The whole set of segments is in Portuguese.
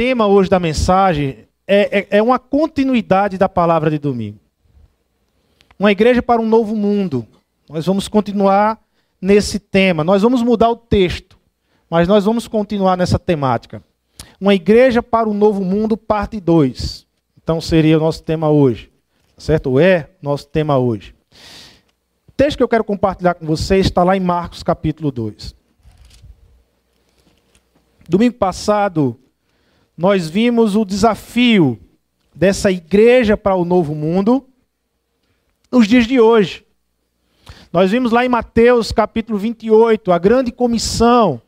tema hoje da mensagem é, é, é uma continuidade da palavra de domingo. Uma igreja para um novo mundo. Nós vamos continuar nesse tema. Nós vamos mudar o texto, mas nós vamos continuar nessa temática. Uma igreja para um novo mundo, parte 2. Então seria o nosso tema hoje. Certo? Ou é nosso tema hoje. O texto que eu quero compartilhar com vocês está lá em Marcos capítulo 2. Domingo passado, nós vimos o desafio dessa igreja para o novo mundo nos dias de hoje. Nós vimos lá em Mateus capítulo 28, a grande comissão.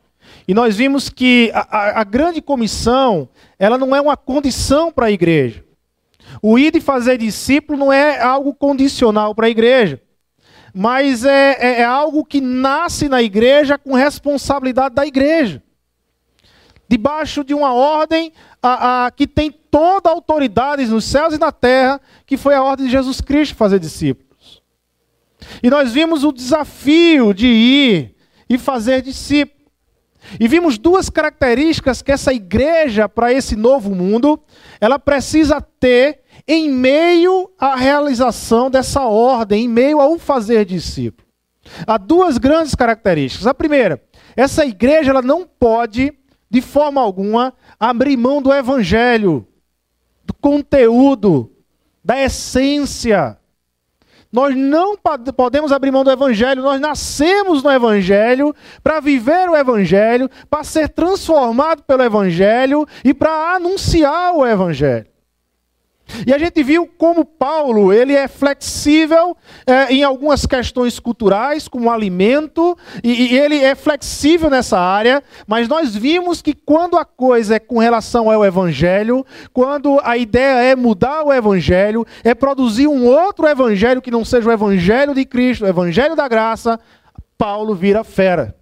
E nós vimos que a, a, a grande comissão, ela não é uma condição para a igreja. O ir e fazer discípulo não é algo condicional para a igreja. Mas é, é, é algo que nasce na igreja com responsabilidade da igreja debaixo de uma ordem a, a, que tem toda a autoridade nos céus e na terra, que foi a ordem de Jesus Cristo fazer discípulos. E nós vimos o desafio de ir e fazer discípulos. E vimos duas características que essa igreja, para esse novo mundo, ela precisa ter em meio à realização dessa ordem, em meio ao fazer discípulo. Há duas grandes características. A primeira, essa igreja ela não pode de forma alguma, abrir mão do evangelho, do conteúdo, da essência. Nós não podemos abrir mão do Evangelho, nós nascemos no Evangelho para viver o Evangelho, para ser transformado pelo Evangelho e para anunciar o Evangelho. E a gente viu como Paulo ele é flexível é, em algumas questões culturais, como alimento, e, e, ele é flexível nessa área, mas nós vimos que quando a coisa é com relação ao evangelho, quando a ideia é mudar o evangelho, é produzir um outro evangelho que não seja o evangelho de Cristo, o evangelho da graça, Paulo vira fera.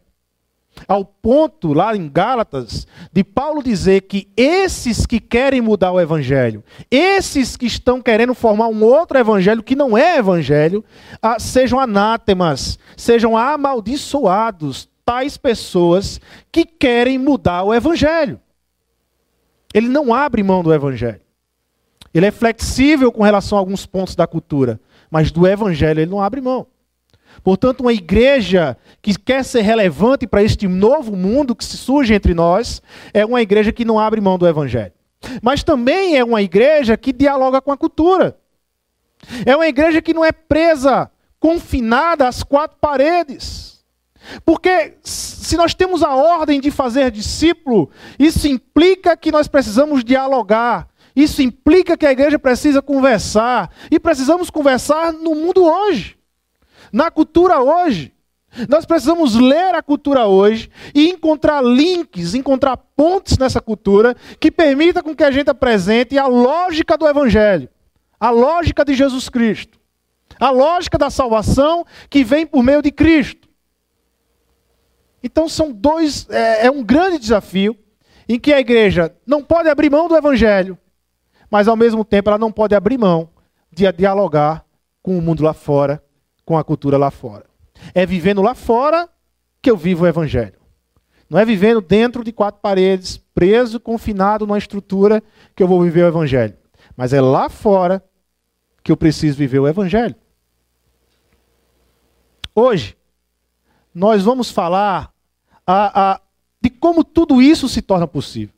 Ao ponto, lá em Gálatas, de Paulo dizer que esses que querem mudar o evangelho, esses que estão querendo formar um outro evangelho que não é evangelho, ah, sejam anátemas, sejam amaldiçoados, tais pessoas que querem mudar o evangelho. Ele não abre mão do evangelho. Ele é flexível com relação a alguns pontos da cultura, mas do evangelho ele não abre mão. Portanto, uma igreja que quer ser relevante para este novo mundo que surge entre nós é uma igreja que não abre mão do evangelho. Mas também é uma igreja que dialoga com a cultura. É uma igreja que não é presa, confinada às quatro paredes. Porque se nós temos a ordem de fazer discípulo, isso implica que nós precisamos dialogar. Isso implica que a igreja precisa conversar. E precisamos conversar no mundo hoje na cultura hoje. Nós precisamos ler a cultura hoje e encontrar links, encontrar pontes nessa cultura que permita com que a gente apresente a lógica do evangelho, a lógica de Jesus Cristo, a lógica da salvação que vem por meio de Cristo. Então são dois, é, é um grande desafio em que a igreja não pode abrir mão do evangelho, mas ao mesmo tempo ela não pode abrir mão de dialogar com o mundo lá fora com a cultura lá fora. É vivendo lá fora que eu vivo o evangelho. Não é vivendo dentro de quatro paredes, preso, confinado numa estrutura que eu vou viver o evangelho. Mas é lá fora que eu preciso viver o evangelho. Hoje, nós vamos falar a, a, de como tudo isso se torna possível.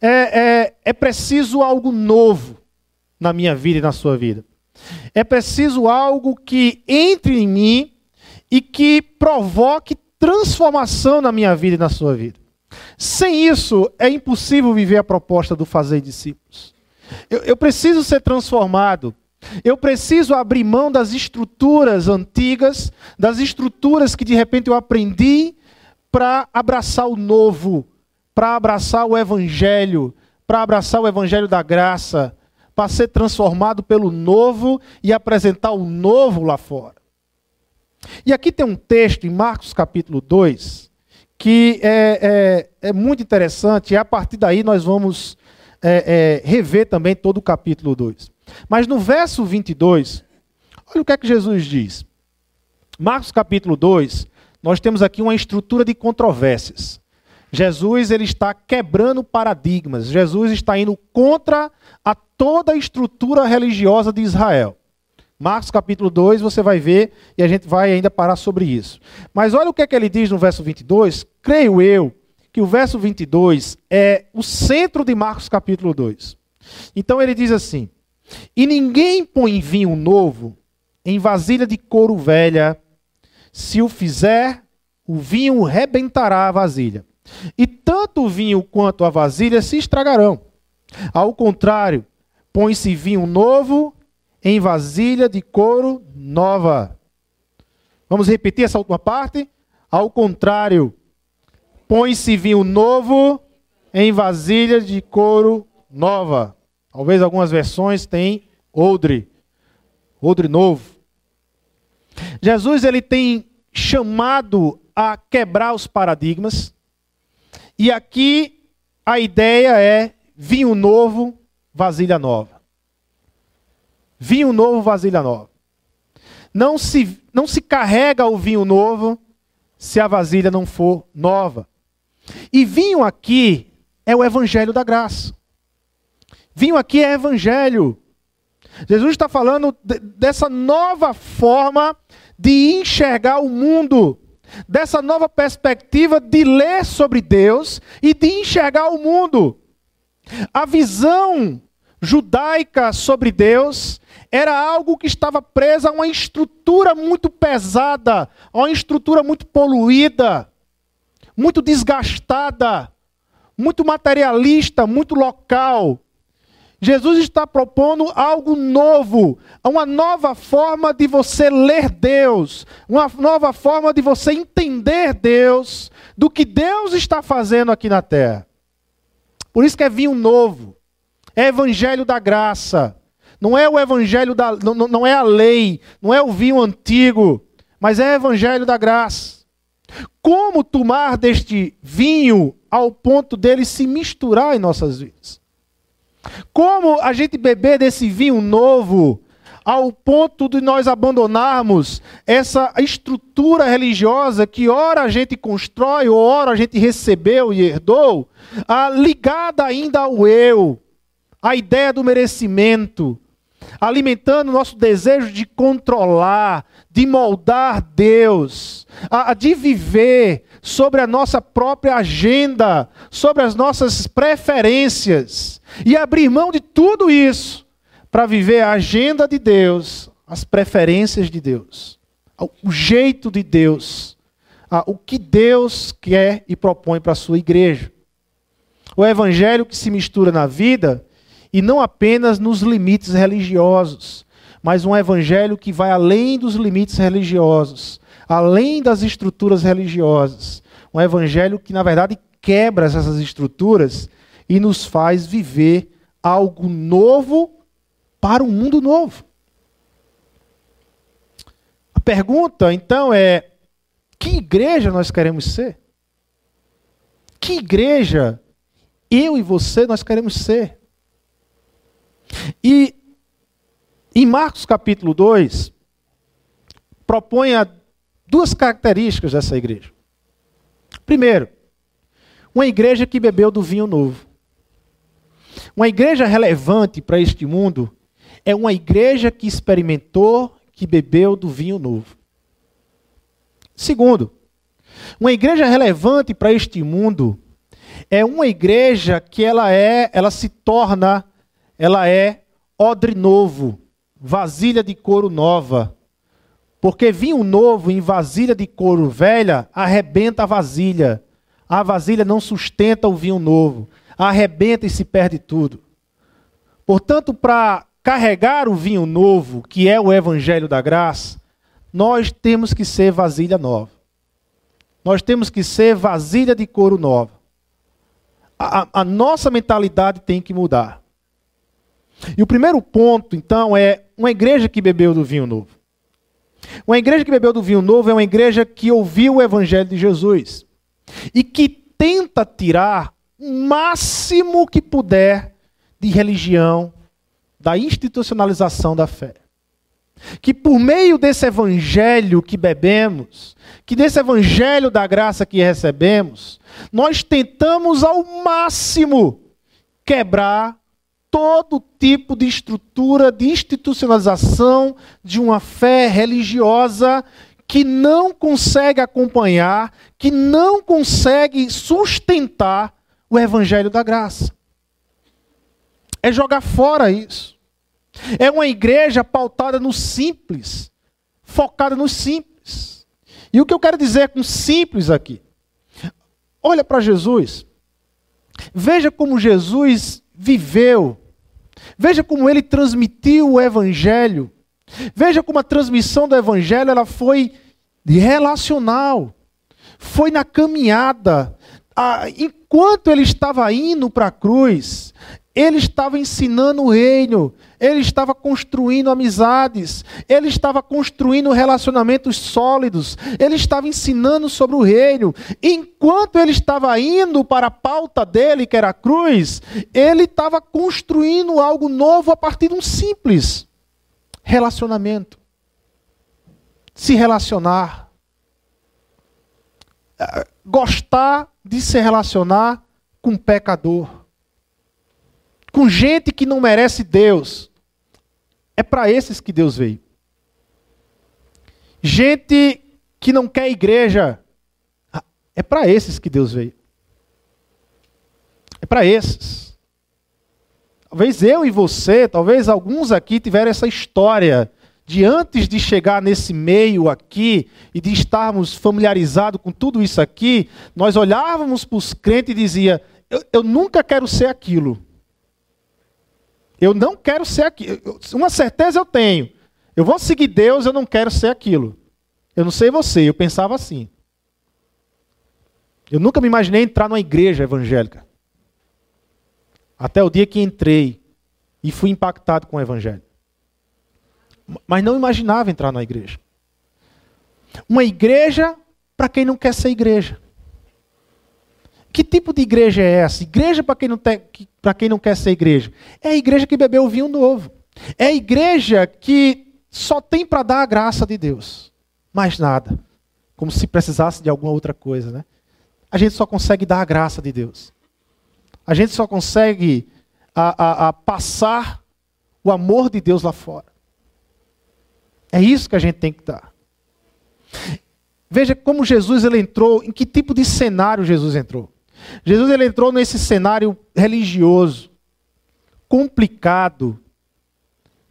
É, é, é preciso algo novo na minha vida e na sua vida. É preciso algo que entre em mim e que provoque transformação na minha vida e na sua vida. Sem isso, é impossível viver a proposta do fazer discípulos. Eu, eu preciso ser transformado. Eu preciso abrir mão das estruturas antigas, das estruturas que de repente eu aprendi, para abraçar o novo, para abraçar o evangelho, para abraçar o evangelho da graça, para ser transformado pelo novo e apresentar o novo lá fora. E aqui tem um texto em Marcos capítulo 2 que é, é, é muito interessante, e a partir daí nós vamos é, é rever também todo o capítulo 2. Mas no verso 22, olha o que é que Jesus diz. Marcos capítulo 2, nós temos aqui uma estrutura de controvérsias. Jesus ele está quebrando paradigmas. Jesus está indo contra a toda a estrutura religiosa de Israel. Marcos capítulo 2, você vai ver e a gente vai ainda parar sobre isso. Mas olha o que, é que ele diz no verso 22. Creio eu que o verso 22 é o centro de Marcos capítulo 2. Então ele diz assim: E ninguém põe vinho novo em vasilha de couro velha, se o fizer, o vinho rebentará a vasilha. E tanto o vinho quanto a vasilha se estragarão. Ao contrário, põe-se vinho novo em vasilha de couro nova. Vamos repetir essa última parte? Ao contrário, põe-se vinho novo em vasilha de couro nova. Talvez algumas versões tenham odre, odre novo. Jesus ele tem chamado a quebrar os paradigmas. E aqui a ideia é vinho novo, vasilha nova. Vinho novo, vasilha nova. Não se, não se carrega o vinho novo se a vasilha não for nova. E vinho aqui é o evangelho da graça. Vinho aqui é evangelho. Jesus está falando dessa nova forma de enxergar o mundo, dessa nova perspectiva de ler sobre Deus e de enxergar o mundo. A visão judaica sobre Deus era algo que estava presa a uma estrutura muito pesada, a uma estrutura muito poluída, muito desgastada, muito materialista, muito local. Jesus está propondo algo novo, uma nova forma de você ler Deus, uma nova forma de você entender Deus, do que Deus está fazendo aqui na terra. Por isso que é vinho novo, é evangelho da graça, não é o evangelho da. Não, não é a lei, não é o vinho antigo, mas é evangelho da graça. Como tomar deste vinho ao ponto dele se misturar em nossas vidas? Como a gente beber desse vinho novo ao ponto de nós abandonarmos essa estrutura religiosa que ora a gente constrói, ou ora a gente recebeu e herdou, ligada ainda ao eu, a ideia do merecimento, alimentando nosso desejo de controlar, de moldar Deus, a, de viver sobre a nossa própria agenda, sobre as nossas preferências, e abrir mão de tudo isso para viver a agenda de Deus, as preferências de Deus, o jeito de Deus, o que Deus quer e propõe para a sua igreja. O evangelho que se mistura na vida e não apenas nos limites religiosos, mas um evangelho que vai além dos limites religiosos, além das estruturas religiosas. Um evangelho que, na verdade, quebra essas estruturas e nos faz viver algo novo para um mundo novo. A pergunta, então, é: que igreja nós queremos ser? Que igreja eu e você nós queremos ser? E em Marcos capítulo 2, propõe duas características dessa igreja. Primeiro, uma igreja que bebeu do vinho novo. Uma igreja relevante para este mundo é uma igreja que experimentou, que bebeu do vinho novo. Segundo, uma igreja relevante para este mundo é uma igreja que ela é, ela se torna ela é odre novo, vasilha de couro nova. Porque vinho novo em vasilha de couro velha arrebenta a vasilha. A vasilha não sustenta o vinho novo. Arrebenta e se perde tudo. Portanto, para carregar o vinho novo, que é o evangelho da graça, nós temos que ser vasilha nova. Nós temos que ser vasilha de couro nova. A, a, nossa mentalidade tem que mudar. E o primeiro ponto, então, é uma igreja que bebeu do vinho novo. Uma igreja que bebeu do vinho novo é uma igreja que ouviu o evangelho de Jesus e que tenta tirar o máximo que puder de religião, da institucionalização da fé. que por meio desse evangelho que bebemos, que desse evangelho da graça que recebemos, nós tentamos ao máximo quebrar todo tipo de estrutura de institucionalização de uma fé religiosa que não consegue acompanhar, que não consegue sustentar o evangelho da graça. É jogar fora isso. É uma igreja pautada no simples, focada no simples. E o que eu quero dizer com simples aqui? Olha para Jesus. Veja como Jesus viveu. Veja como ele transmitiu o evangelho. Veja como a transmissão do evangelho ela foi relacional. Foi na caminhada. Ah, enquanto ele estava indo para a cruz, ele estava ensinando o reino, ele estava construindo amizades, ele estava construindo relacionamentos sólidos, ele estava ensinando sobre o reino. Enquanto ele estava indo para a pauta dele, que era a cruz, ele estava construindo algo novo a partir de um simples relacionamento. Se relacionar. Gostar de se relacionar com pecador com gente que não merece Deus. É para esses que Deus veio. Gente que não quer igreja. É para esses que Deus veio. É para esses. Talvez eu e você, talvez alguns aqui tiveram essa história de antes de chegar nesse meio aqui e de estarmos familiarizados com tudo isso aqui, nós olhávamos para os crentes e dizia: eu, eu nunca quero ser aquilo. Eu não quero ser aquilo. Uma certeza eu tenho. Eu vou seguir Deus, eu não quero ser aquilo. Eu não sei você, eu pensava assim. Eu nunca me imaginei entrar numa igreja evangélica. Até o dia que entrei e fui impactado com o evangelho. Mas não imaginava entrar na igreja. Uma igreja para quem não quer ser igreja. Que tipo de igreja é essa? Igreja para quem, não quem não quer ser igreja? É a igreja que bebeu vinho novo. É a igreja que só tem para dar a graça de Deus. Mais nada. Como se precisasse de alguma outra coisa, né? A gente só consegue dar a graça de Deus. A gente só consegue a, a, a passar o amor de Deus lá fora. É isso que a gente tem que dar. Veja como Jesus ele entrou, em que tipo de cenário Jesus entrou. Jesus ele entrou nesse cenário religioso, complicado,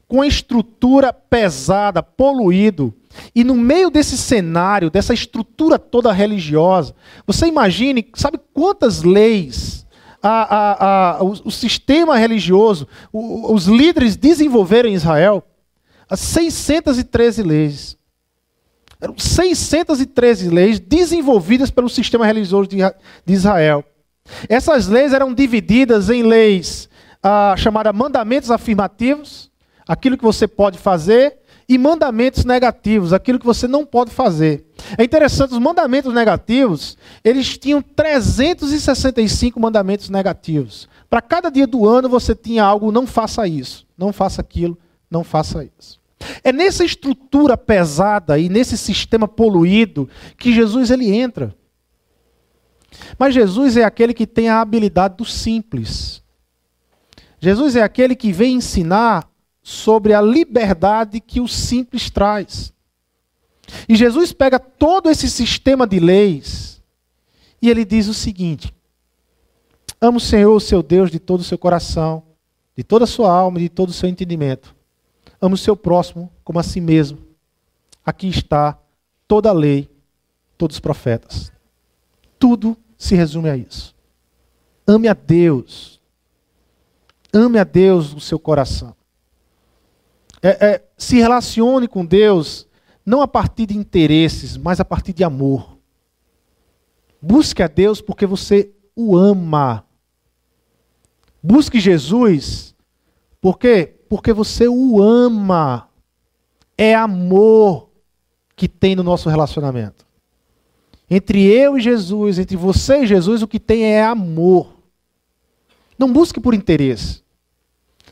com estrutura pesada, poluído. E no meio desse cenário, dessa estrutura toda religiosa, você imagine, sabe quantas leis a, a, a, o, o, sistema religioso, o, os líderes desenvolveram em Israel? As 613 leis. Eram 613 leis desenvolvidas pelo sistema religioso de, Israel. Essas leis eram divididas em leis ah, chamadas mandamentos afirmativos, aquilo que você pode fazer, e mandamentos negativos, aquilo que você não pode fazer. É interessante, os mandamentos negativos, eles tinham 365 mandamentos negativos. Para cada dia do ano você tinha algo, não faça isso, não faça aquilo, não faça isso. É nessa estrutura pesada e nesse sistema poluído que Jesus ele entra. Mas Jesus é aquele que tem a habilidade do simples. Jesus é aquele que vem ensinar sobre a liberdade que o simples traz. E Jesus pega todo esse sistema de leis e ele diz o seguinte: Amo o Senhor, o seu Deus, de todo o seu coração, de toda a sua alma e de todo o seu entendimento. Ame o seu próximo como a si mesmo. Aqui está toda a lei, todos os profetas. Tudo se resume a isso. Ame a Deus. Ame a Deus no seu coração. É, é, se relacione com Deus não a partir de interesses, mas a partir de amor. Busque a Deus porque você o ama. Busque Jesus porque porque você o ama. É amor que tem no nosso relacionamento. Entre eu e Jesus, entre você e Jesus, o que tem é amor. Não busque por interesse.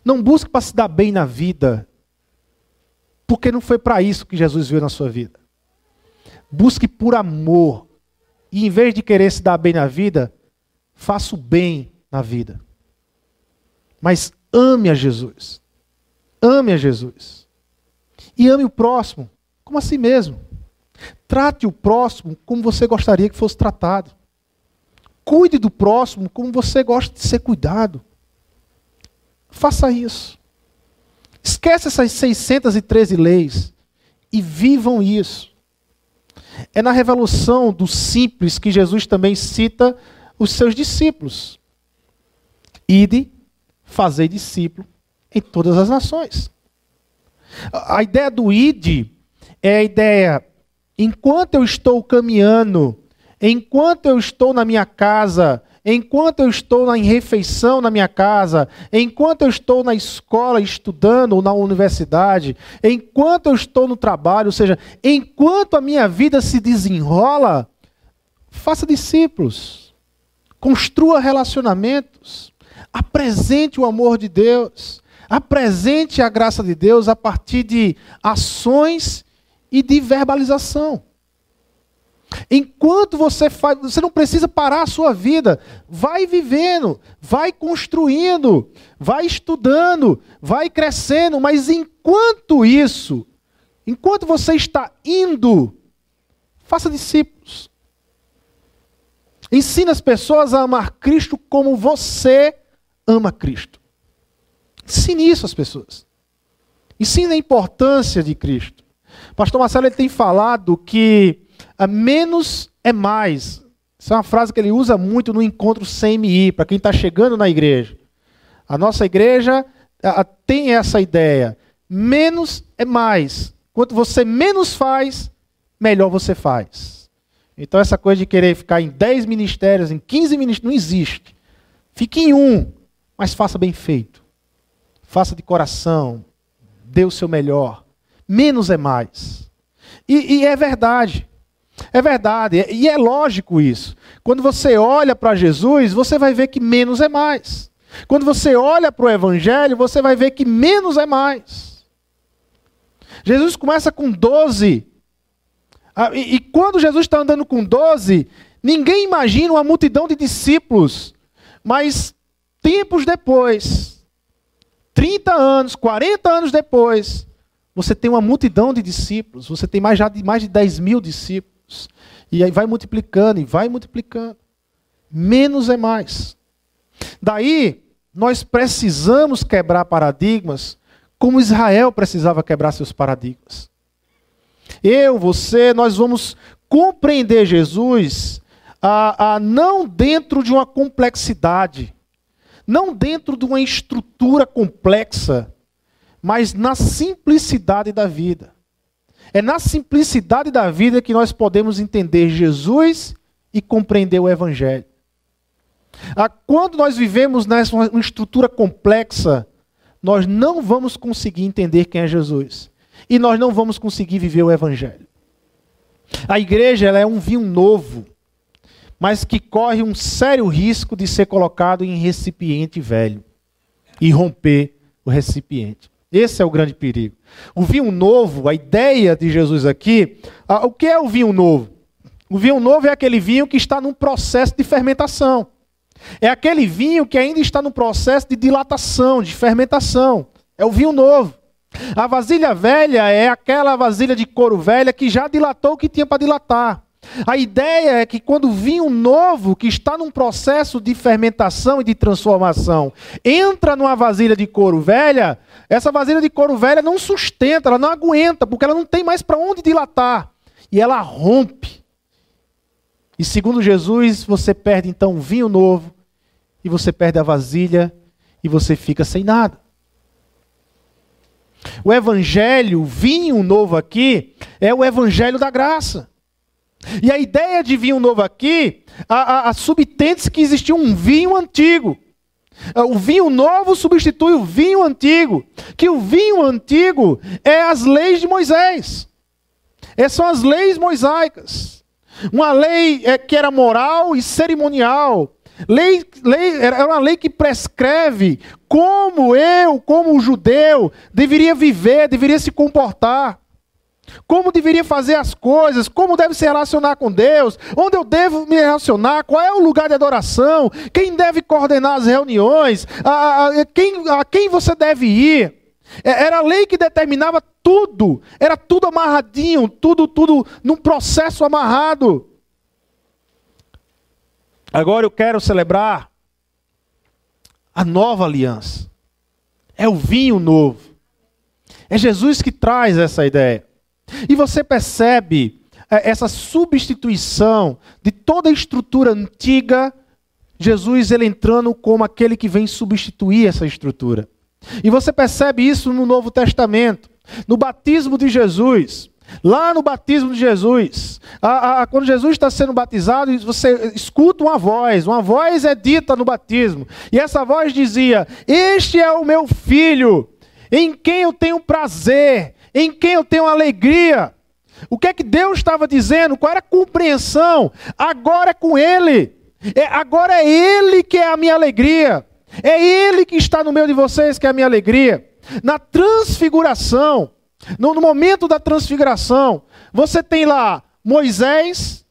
Não busque para se dar bem na vida. Porque não foi para isso que Jesus veio na sua vida. Busque por amor. E em vez de querer se dar bem na vida, faça o bem na vida. Mas ame a Jesus. Ame a Jesus. E ame o próximo como a si mesmo. Trate o próximo como você gostaria que fosse tratado. Cuide do próximo como você gosta de ser cuidado. Faça isso. Esquece essas 613 leis e vivam isso. É na revolução do simples que Jesus também cita os seus discípulos. Ide, fazei discípulo em todas as nações. A ideia do ide é a ideia, enquanto eu estou caminhando, enquanto eu estou na minha casa, enquanto eu estou em refeição na minha casa, enquanto eu estou na escola estudando ou na universidade, enquanto eu estou no trabalho, ou seja, enquanto a minha vida se desenrola, faça discípulos, construa relacionamentos, apresente o amor de Deus, apresente a graça de Deus a partir de ações e de verbalização. Enquanto você faz, você não precisa parar a sua vida. Vai vivendo, vai construindo, vai estudando, vai crescendo, mas enquanto isso, enquanto você está indo, faça discípulos. Ensina as pessoas a amar Cristo como você ama Cristo. Ensine isso às pessoas. Ensine a importância de Cristo. Pastor Marcelo ele tem falado que menos é mais. Essa é uma frase que ele usa muito no encontro CMI, para quem está chegando na igreja. A nossa igreja a, tem essa ideia. Menos é mais. Quanto você menos faz, melhor você faz. Então, essa coisa de querer ficar em 10 ministérios, em 15 ministérios, não existe. Fique em um, mas faça bem feito. Faça de coração. Dê o seu melhor menos é mais. E, e é verdade. É verdade. E é lógico isso. Quando você olha para Jesus, você vai ver que menos é mais. Quando você olha para o Evangelho, você vai ver que menos é mais. Jesus começa com 12. Ah, e, e quando Jesus está andando com 12, ninguém imagina uma multidão de discípulos. Mas tempos depois, 30 anos, 40 anos depois, você tem uma multidão de discípulos, você tem mais já de mais de 10 mil discípulos. E aí vai multiplicando e vai multiplicando. Menos é mais. Daí, nós precisamos quebrar paradigmas como Israel precisava quebrar seus paradigmas. Eu, você, nós vamos compreender Jesus a, a não dentro de uma complexidade, não dentro de uma estrutura complexa, mas na simplicidade da vida. É na simplicidade da vida que nós podemos entender Jesus e compreender o Evangelho. Ah, quando nós vivemos nessa uma estrutura complexa, nós não vamos conseguir entender quem é Jesus. E nós não vamos conseguir viver o Evangelho. A igreja ela é um vinho novo, mas que corre um sério risco de ser colocado em recipiente velho e romper o recipiente. Esse é o grande perigo. O vinho novo, a ideia de Jesus aqui, o que é o vinho novo? O vinho novo é aquele vinho que está num processo de fermentação. É aquele vinho que ainda está no processo de dilatação, de fermentação. É o vinho novo. A vasilha velha é aquela vasilha de couro velha que já dilatou o que tinha para dilatar. A ideia é que quando vinho novo, que está num processo de fermentação e de transformação, entra numa vasilha de couro velha, essa vasilha de couro velha não sustenta, ela não aguenta, porque ela não tem mais para onde dilatar. E ela rompe. E segundo Jesus, você perde então o vinho novo, e você perde a vasilha, e você fica sem nada. O evangelho, o vinho novo aqui, é o evangelho da graça. E a ideia de vinho novo aqui, a, a, a subtende que existia um vinho antigo. Ah, o vinho novo substitui o vinho antigo. Que o vinho antigo é as leis de Moisés. Essas são as leis mosaicas. Uma lei é, que era moral e cerimonial. Lei, lei, era uma lei que prescreve como eu, como judeu, deveria viver, deveria se comportar. Como deveria fazer as coisas, como deve se relacionar com Deus, onde eu devo me relacionar, qual é o lugar de adoração, quem deve coordenar as reuniões, a, a, quem, a quem você deve ir. É, era a lei que determinava tudo, era tudo amarradinho, tudo, tudo num processo amarrado. Agora eu quero celebrar a nova aliança. É o vinho novo. É Jesus que traz essa ideia. E você percebe é, essa substituição de toda a estrutura antiga, Jesus ele entrando como aquele que vem substituir essa estrutura. E você percebe isso no Novo Testamento, no batismo de Jesus. Lá no batismo de Jesus, a, a, quando Jesus está sendo batizado, você escuta uma voz, uma voz é dita no batismo, e essa voz dizia: Este é o meu filho, em quem eu tenho prazer, em quem eu tenho alegria. O que é que Deus estava dizendo? Qual era a compreensão? Agora é com Ele, é, agora é Ele que é a minha alegria, é Ele que está no meio de vocês que é a minha alegria. Na transfiguração, no, no momento da transfiguração, você tem lá Moisés,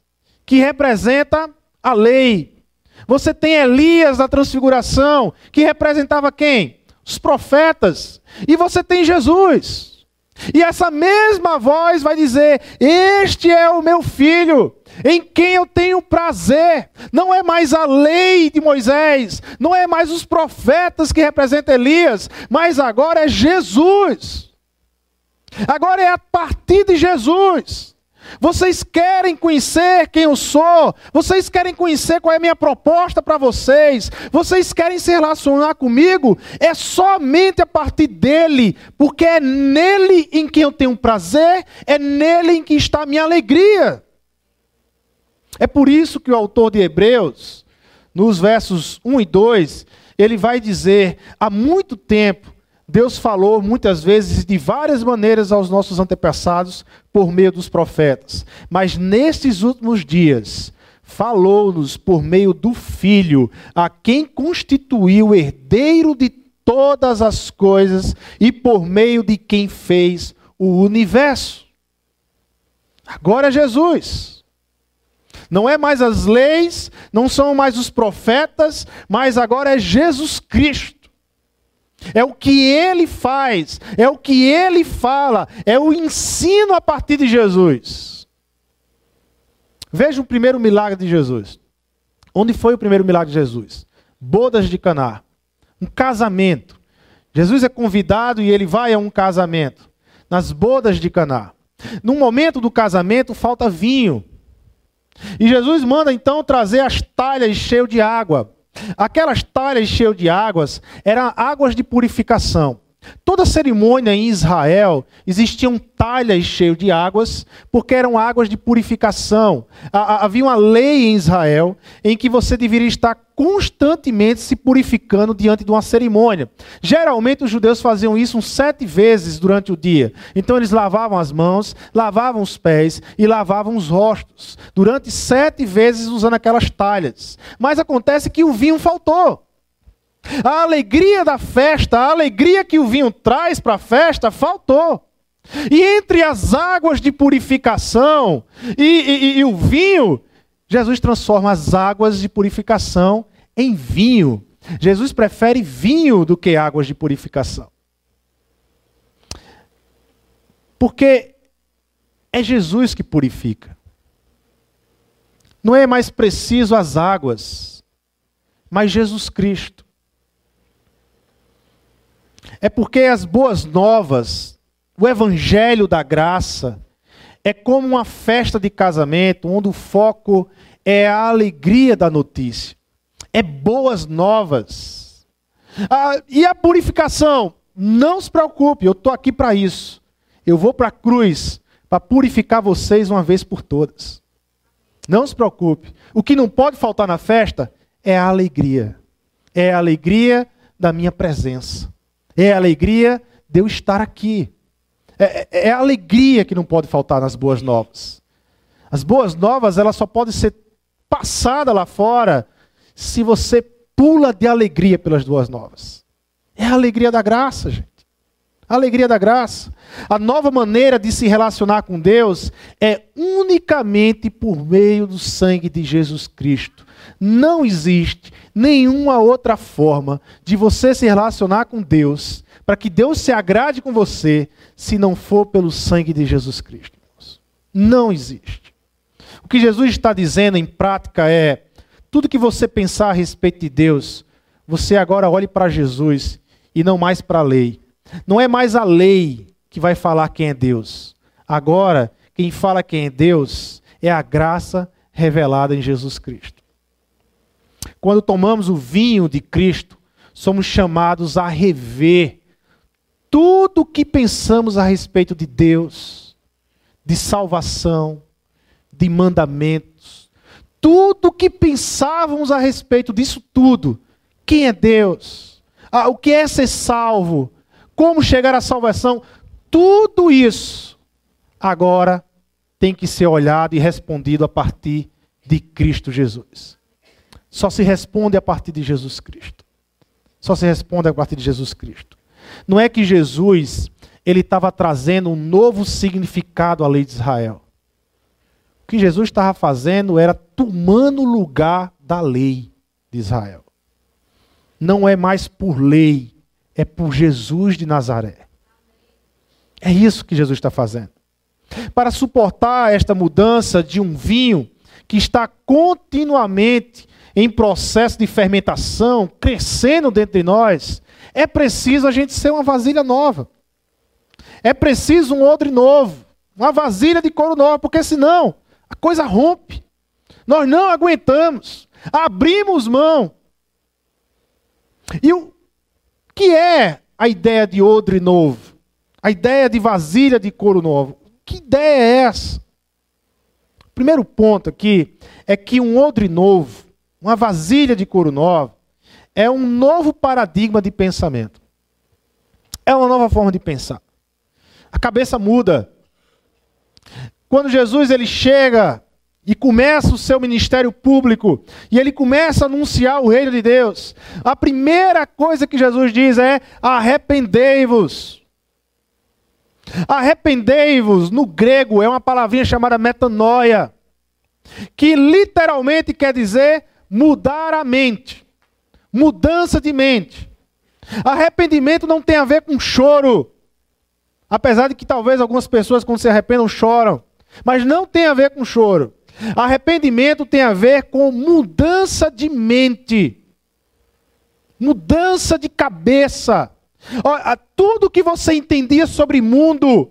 que representa a lei. Você tem Elias da transfiguração, que representava quem? Os profetas. E você tem Jesus. E essa mesma voz vai dizer: Este é o meu filho, em quem eu tenho prazer. Não é mais a lei de Moisés, não é mais os profetas que representam Elias, mas agora é Jesus. Agora é a partir de Jesus. Vocês querem conhecer quem eu sou? Vocês querem conhecer qual é a minha proposta para vocês? Vocês querem se relacionar comigo? É somente a partir dele, porque é nele em que eu tenho prazer, é nele em que está a minha alegria. É por isso que o autor de Hebreus, nos versos 1 e 2, ele vai dizer: há muito tempo Deus falou muitas vezes de várias maneiras aos nossos antepassados por meio dos profetas, mas nestes últimos dias falou-nos por meio do Filho, a quem constituiu herdeiro de todas as coisas e por meio de quem fez o universo. Agora é Jesus. Não é mais as leis, não são mais os profetas, mas agora é Jesus Cristo é o que ele faz, é o que ele fala, é o ensino a partir de Jesus. Veja o primeiro milagre de Jesus. Onde foi o primeiro milagre de Jesus? Bodas de Caná. Um casamento. Jesus é convidado e ele vai a um casamento. Nas bodas de Caná. No momento do casamento falta vinho. E Jesus manda então trazer as talhas cheias de água. Aquelas talhas cheias de águas eram águas de purificação. Toda cerimônia em Israel existiam talhas cheias de águas, porque eram águas de purificação. Havia uma lei em Israel em que você deveria estar constantemente se purificando diante de uma cerimônia. Geralmente os judeus faziam isso uns sete vezes durante o dia. Então eles lavavam as mãos, lavavam os pés e lavavam os rostos. Durante sete vezes usando aquelas talhas. Mas acontece que o vinho faltou. A alegria da festa, a alegria que o vinho traz para a festa, faltou. E entre as águas de purificação e, e, e, o vinho, Jesus transforma as águas de purificação em vinho. Jesus prefere vinho do que águas de purificação. Porque é Jesus que purifica. Não é mais preciso as águas, mas Jesus Cristo. É porque as boas novas, o evangelho da graça, é como uma festa de casamento, onde o foco é a alegria da notícia. É boas novas. Ah, e a purificação? Não se preocupe, eu estou aqui para isso. Eu vou para a cruz para purificar vocês uma vez por todas. Não se preocupe. O que não pode faltar na festa é a alegria. É a alegria da minha presença. É a alegria de eu estar aqui. É, é, é, a alegria que não pode faltar nas boas novas. As boas novas, elas só podem ser passadas lá fora se você pula de alegria pelas duas novas. É a alegria da graça, gente. A alegria da graça. A nova maneira de se relacionar com Deus é unicamente por meio do sangue de Jesus Cristo. Não existe nenhuma outra forma de você se relacionar com Deus, para que Deus se agrade com você, se não for pelo sangue de Jesus Cristo. Não existe. O que Jesus está dizendo em prática é: tudo que você pensar a respeito de Deus, você agora olhe para Jesus e não mais para a lei. Não é mais a lei que vai falar quem é Deus. Agora, quem fala quem é Deus é a graça revelada em Jesus Cristo. Quando tomamos o vinho de Cristo, somos chamados a rever tudo o que pensamos a respeito de Deus, de salvação, de mandamentos, tudo o que pensávamos a respeito disso tudo. Quem é Deus? Ah, o que é ser salvo? Como chegar à salvação? Tudo isso agora tem que ser olhado e respondido a partir de Cristo Jesus. Só se responde a partir de Jesus Cristo. Só se responde a partir de Jesus Cristo. Não é que Jesus ele estava trazendo um novo significado à lei de Israel. O que Jesus estava fazendo era tomando o lugar da lei de Israel. Não é mais por lei, é por Jesus de Nazaré. É isso que Jesus está fazendo. Para suportar esta mudança de um vinho que está continuamente em processo de fermentação, crescendo dentro de nós, é preciso a gente ser uma vasilha nova. É preciso um odre novo, uma vasilha de couro nova, porque senão a coisa rompe. Nós não aguentamos. Abrimos mão. E o que é a ideia de odre novo? A ideia de vasilha de couro novo? Que ideia é essa? O primeiro ponto aqui é que um odre novo, uma vasilha de couro novo, é um novo paradigma de pensamento. É uma nova forma de pensar. A cabeça muda. Quando Jesus ele chega e começa o seu ministério público, e ele começa a anunciar o reino de Deus, a primeira coisa que Jesus diz é: arrependei-vos. Arrependei-vos, no grego, é uma palavrinha chamada metanoia, que literalmente quer dizer mudar a mente, mudança de mente. Arrependimento não tem a ver com choro, apesar de que talvez algumas pessoas, quando se arrependam, choram, mas não tem a ver com choro. Arrependimento tem a ver com mudança de mente, mudança de cabeça. Tudo que você entendia sobre mundo,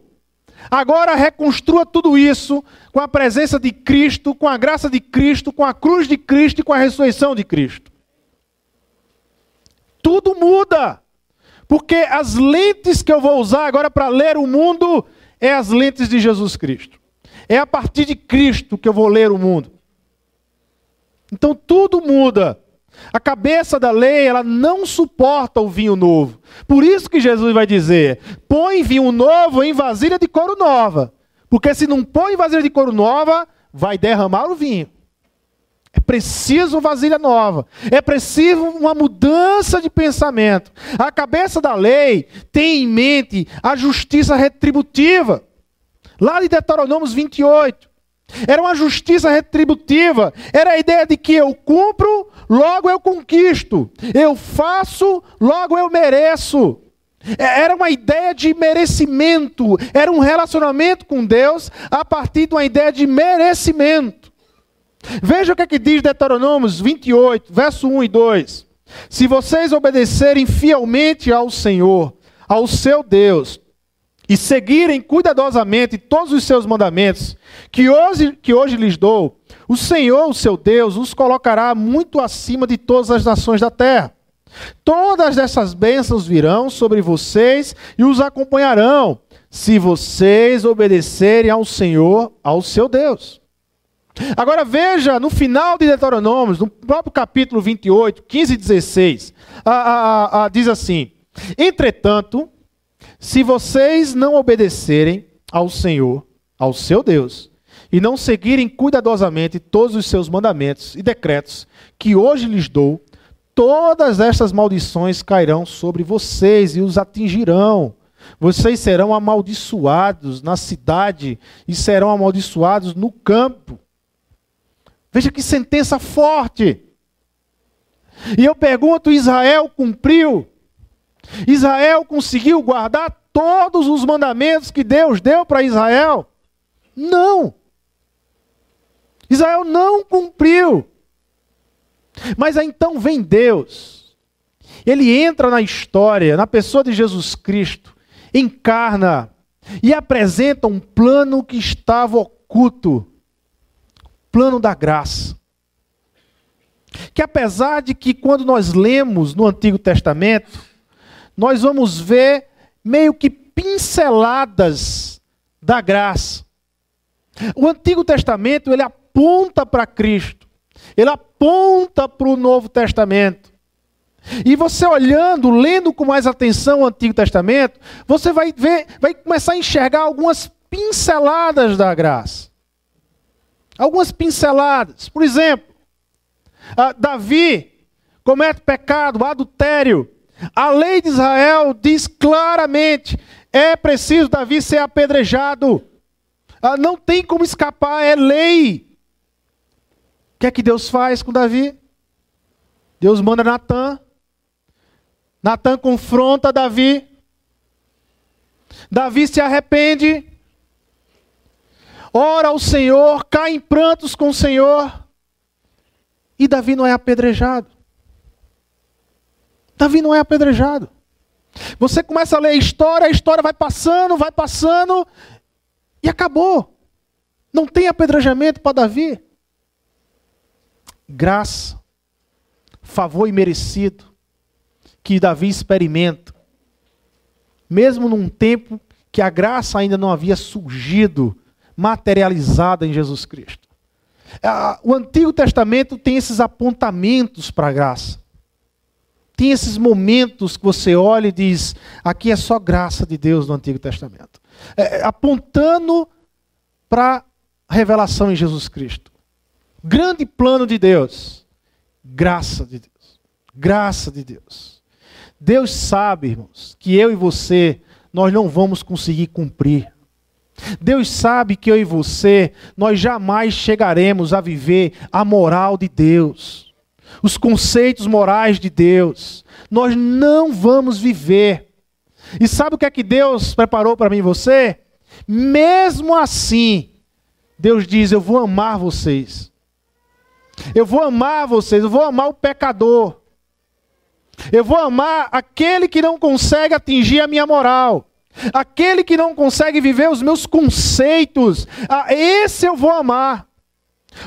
agora reconstrua tudo isso com a presença de Cristo, com a graça de Cristo, com a cruz de Cristo e com a ressurreição de Cristo. Tudo muda. Porque as lentes que eu vou usar agora para ler o mundo é as lentes de Jesus Cristo. É a partir de Cristo que eu vou ler o mundo. Então tudo muda. A cabeça da lei, ela não suporta o vinho novo. Por isso que Jesus vai dizer: põe vinho novo em vasilha de couro nova. Porque se não põe vasilha de couro nova, vai derramar o vinho. É preciso vasilha nova. É preciso uma mudança de pensamento. A cabeça da lei tem em mente a justiça retributiva. Lá de Deuteronômio 28. Era uma justiça retributiva. Era a ideia de que eu cumpro, logo eu conquisto. Eu faço, logo eu mereço. É, era uma ideia de merecimento. Era um relacionamento com Deus a partir de uma ideia de merecimento. Veja o que, é que diz Deuteronômio 28, verso 1 e 2. Se vocês obedecerem fielmente ao Senhor, ao seu Deus, e seguirem cuidadosamente todos os seus mandamentos, que hoje, que hoje lhes dou, o Senhor, o seu Deus, os colocará muito acima de todas as nações da terra. Todas essas bênçãos virão sobre vocês e os acompanharão, se vocês obedecerem ao Senhor, ao seu Deus. Agora veja, no final de Deuteronômio, no próprio capítulo 28, 15 e 16, a, a, a, diz assim: Entretanto, se vocês não obedecerem ao Senhor, ao seu Deus, e não seguirem cuidadosamente todos os seus mandamentos e decretos que hoje lhes dou, todas estas maldições cairão sobre vocês e os atingirão. Vocês serão amaldiçoados na cidade e serão amaldiçoados no campo. Veja que sentença forte. E eu pergunto: Israel cumpriu? Israel conseguiu guardar todos os mandamentos que Deus deu para Israel? Não. Israel não cumpriu. Mas aí então vem Deus. Ele entra na história, na pessoa de Jesus Cristo, encarna e apresenta um plano que estava oculto plano da graça. Que apesar de que quando nós lemos no Antigo Testamento, nós vamos ver meio que pinceladas da graça. O Antigo Testamento, ele aponta para Cristo. Ele aponta para o Novo Testamento. E você olhando, lendo com mais atenção o Antigo Testamento, você vai ver, vai começar a enxergar algumas pinceladas da graça. Algumas pinceladas. Por exemplo, Davi comete pecado, adultério. A lei de Israel diz claramente: é preciso Davi ser apedrejado. Ah, não tem como escapar, é lei. Que é que Deus faz com Davi? Deus manda Natan. Natan confronta Davi. Davi se arrepende. Ora ao Senhor, cai em prantos com o Senhor. E Davi não é apedrejado. Davi não é apedrejado. Você começa a ler a história, a história vai passando, vai passando, e acabou. Não tem apedrejamento para Davi. Graça, favor imerecido que Davi experimenta. Mesmo num tempo que a graça ainda não havia surgido, materializada em Jesus Cristo. O Antigo Testamento tem esses apontamentos para a graça. Tem esses momentos que você olha e diz: aqui é só graça de Deus no Antigo Testamento. É, é, apontando para a revelação em Jesus Cristo. Grande plano de Deus. Graça de Deus. Graça de Deus. Deus sabe, irmãos, que eu e você, nós não vamos conseguir cumprir. Deus sabe que eu e você, nós jamais chegaremos a viver a moral de Deus, os conceitos morais de Deus. Nós não vamos viver. E sabe o que é que Deus preparou para mim e você? Mesmo assim, Deus diz: Eu vou amar vocês. Eu vou amar vocês, eu vou amar o pecador. Eu vou amar aquele que não consegue atingir a minha moral. Aquele que não consegue viver os meus conceitos, a esse eu vou amar.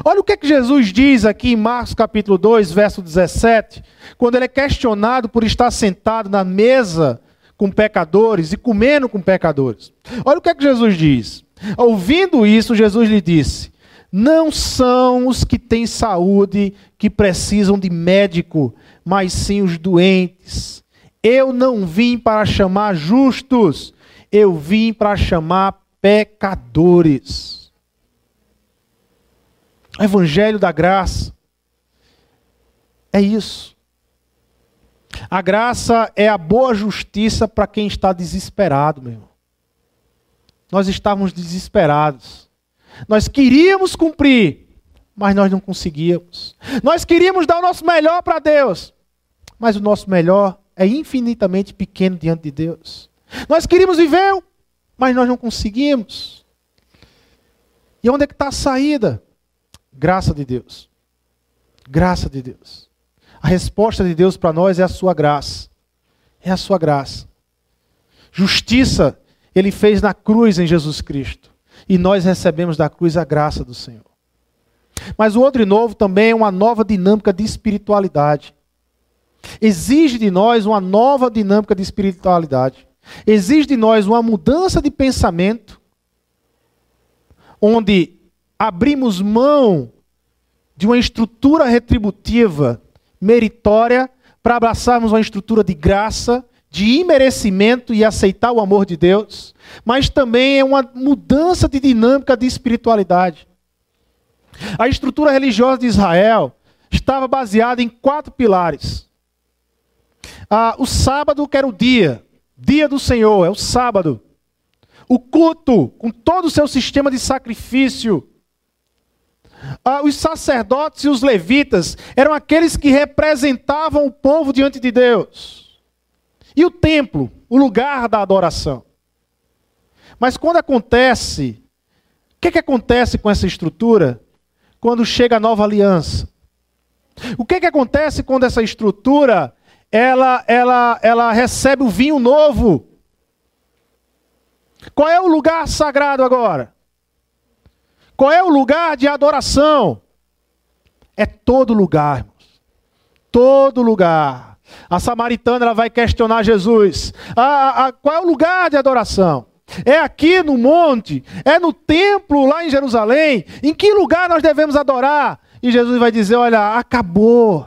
Olha o que, é que Jesus diz aqui em Marcos capítulo 2, verso 17, quando ele é questionado por estar sentado na mesa com pecadores e comendo com pecadores. Olha o que, é que Jesus diz. Ouvindo isso, Jesus lhe disse: Não são os que têm saúde que precisam de médico, mas sim os doentes. Eu não vim para chamar justos, eu vim para chamar pecadores. Evangelho da graça é isso. A graça é a boa justiça para quem está desesperado, meu. Nós estávamos desesperados. Nós queríamos cumprir, mas nós não conseguíamos. Nós queríamos dar o nosso melhor para Deus, mas o nosso melhor é infinitamente pequeno diante de Deus. Nós queríamos viver, mas nós não conseguimos. E onde é que está a saída? Graça de Deus. Graça de Deus. A resposta de Deus para nós é a sua graça. É a sua graça. Justiça ele fez na cruz em Jesus Cristo. E nós recebemos da cruz a graça do Senhor. Mas o outro novo também é uma nova dinâmica de espiritualidade. Exige de nós uma nova dinâmica de espiritualidade exige de nós uma mudança de pensamento, onde abrimos mão de uma estrutura retributiva meritória para abraçarmos uma estrutura de graça de imerecimento e aceitar o amor de Deus, mas também é uma mudança de dinâmica de espiritualidade. A estrutura religiosa de Israel estava baseada em quatro pilares. Ah, o sábado, que era o dia, dia do Senhor, é o sábado. O culto, com todo o seu sistema de sacrifício. Ah, os sacerdotes e os levitas eram aqueles que representavam o povo diante de Deus. E o templo, o lugar da adoração. Mas quando acontece, o que, que acontece com essa estrutura? Quando chega a nova aliança. O que, que acontece quando essa estrutura ela, ela, ela recebe o vinho novo? Qual é o lugar sagrado agora? Qual é o lugar de adoração? É todo lugar, irmãos. Todo lugar. A samaritana ela vai questionar Jesus. A, a, qual é o lugar de adoração? É aqui no monte? É no templo lá em Jerusalém? Em que lugar nós devemos adorar? E Jesus vai dizer: Olha, acabou.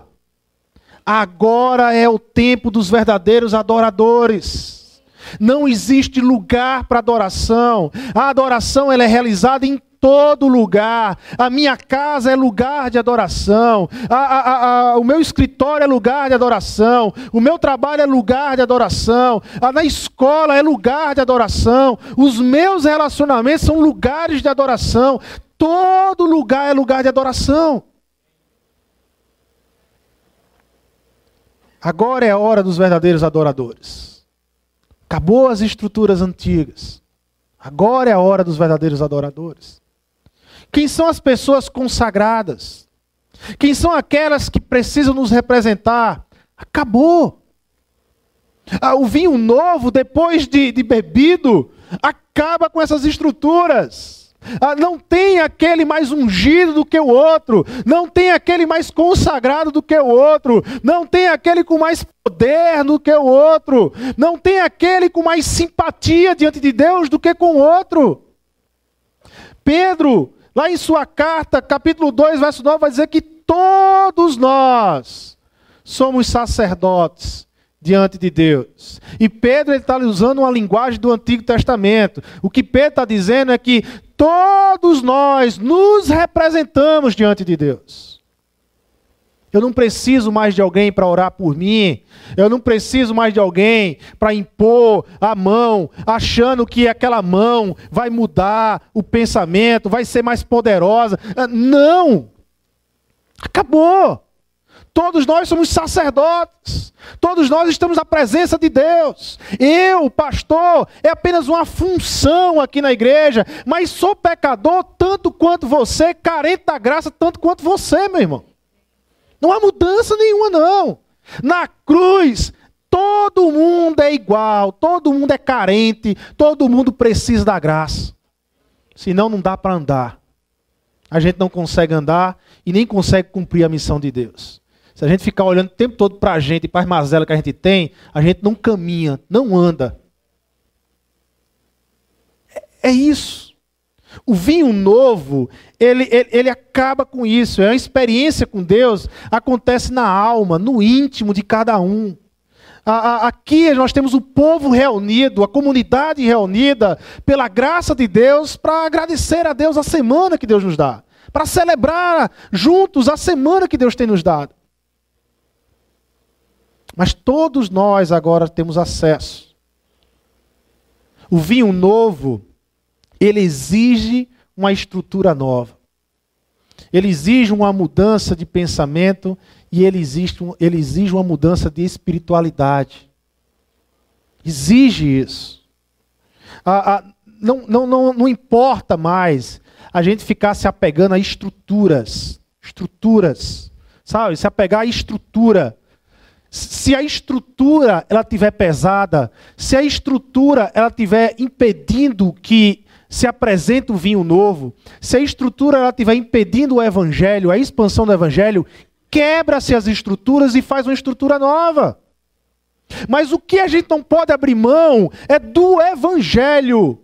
Agora é o tempo dos verdadeiros adoradores. Não existe lugar para adoração. A adoração ela é realizada em todo lugar. A minha casa é lugar de adoração. A, a, a, o meu escritório é lugar de adoração. O meu trabalho é lugar de adoração. na escola é lugar de adoração. Os meus relacionamentos são lugares de adoração. Todo lugar é lugar de adoração. Agora é a hora dos verdadeiros adoradores. Acabou as estruturas antigas. Agora é a hora dos verdadeiros adoradores. Quem são as pessoas consagradas? Quem são aquelas que precisam nos representar? Acabou. Ah, o vinho novo, depois de, de bebido, acaba com essas estruturas. Ah, não tem aquele mais ungido do que o outro, não tem aquele mais consagrado do que o outro, não tem aquele com mais poder do que o outro, não tem aquele com mais simpatia diante de Deus do que com o outro. Pedro Lá em sua carta, capítulo 2, verso 9, vai dizer que todos nós somos sacerdotes diante de Deus. E Pedro está usando uma linguagem do Antigo Testamento. O que Pedro está dizendo é que todos nós nos representamos diante de Deus. Eu não preciso mais de alguém para orar por mim. Eu não preciso mais de alguém para impor a mão, achando que aquela mão vai mudar o pensamento, vai ser mais poderosa. Ah, não! Acabou! Todos nós somos sacerdotes. Todos nós estamos na presença de Deus. Eu, pastor, é apenas uma função aqui na igreja, mas sou pecador tanto quanto você, carente da graça tanto quanto você, meu irmão. Não há mudança nenhuma, não. Na cruz, todo mundo é igual, todo mundo é carente, todo mundo precisa da graça. Senão não dá para andar. A gente não consegue andar e nem consegue cumprir a missão de Deus. Se a gente ficar olhando o tempo todo para a gente e para as mazelas que a gente tem, a gente não caminha, não anda. É, é isso. O vinho novo, ele, ele, ele, acaba com isso. É uma experiência com Deus, acontece na alma, no íntimo de cada um. Aqui nós temos o povo reunido, a comunidade reunida, pela graça de Deus, para agradecer a Deus a semana que Deus nos dá, para celebrar juntos a semana que Deus tem nos dado. Mas todos nós agora temos acesso. O vinho novo, ele exige uma estrutura nova. Ele exige uma mudança de pensamento e ele exige, ele exige uma mudança de espiritualidade. Exige isso. Ah, ah, não, não, não, não importa mais a gente ficar se apegando a estruturas. Estruturas. Sabe? Se apegar à estrutura. Se a estrutura ela tiver pesada, se a estrutura ela tiver impedindo que se apresenta o vinho novo, se a estrutura ela estiver impedindo o evangelho, a expansão do evangelho, quebra-se as estruturas e faz uma estrutura nova. Mas o que a gente não pode abrir mão é do evangelho,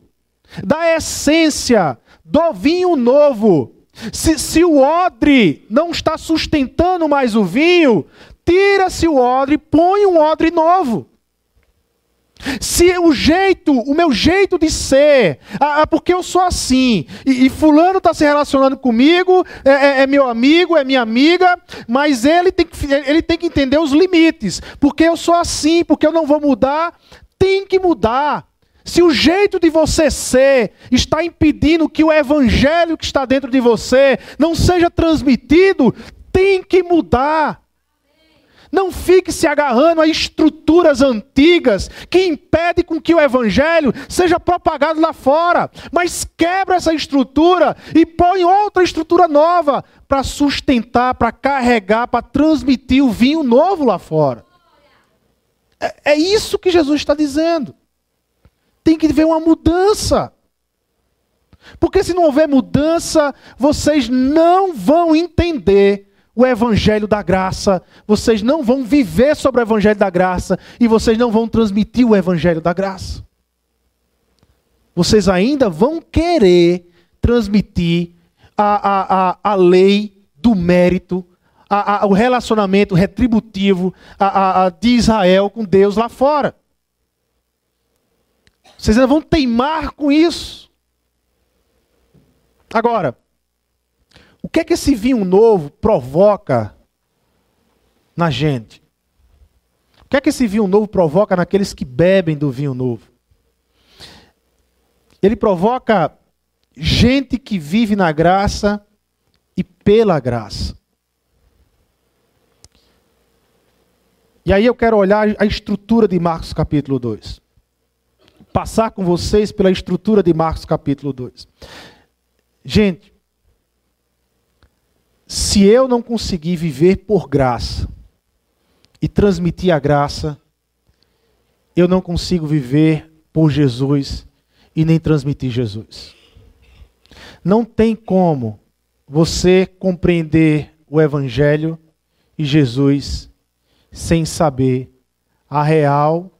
da essência, do vinho novo. Se, se o odre não está sustentando mais o vinho, tira-se o odre põe um odre novo. Se o jeito, o meu jeito de ser, ah, ah porque eu sou assim, e, e fulano está se relacionando comigo, é, é, é, meu amigo, é minha amiga, mas ele tem, que, ele tem que entender os limites, porque eu sou assim, porque eu não vou mudar, tem que mudar. Se o jeito de você ser está impedindo que o evangelho que está dentro de você não seja transmitido, tem que mudar. Não fique se agarrando a estruturas antigas que impedem com que o evangelho seja propagado lá fora, mas quebra essa estrutura e põe outra estrutura nova para sustentar, para carregar, para transmitir o vinho novo lá fora. É, é isso que Jesus está dizendo. Tem que haver uma mudança. Porque se não houver mudança, vocês não vão entender o evangelho da graça, vocês não vão viver sobre o evangelho da graça e vocês não vão transmitir o evangelho da graça. Vocês ainda vão querer transmitir a, a, a, a lei do mérito, a, a, o relacionamento retributivo a, de Israel com Deus lá fora. Vocês ainda vão teimar com isso. Agora, o que é que esse vinho novo provoca na gente? O que é que esse vinho novo provoca naqueles que bebem do vinho novo? Ele provoca gente que vive na graça e pela graça. E aí eu quero olhar a estrutura de Marcos capítulo 2. Passar com vocês pela estrutura de Marcos capítulo 2. Gente, se eu não conseguir viver por graça e transmitir a graça, eu não consigo viver por Jesus e nem transmitir Jesus. Não tem como você compreender o Evangelho e Jesus sem saber a real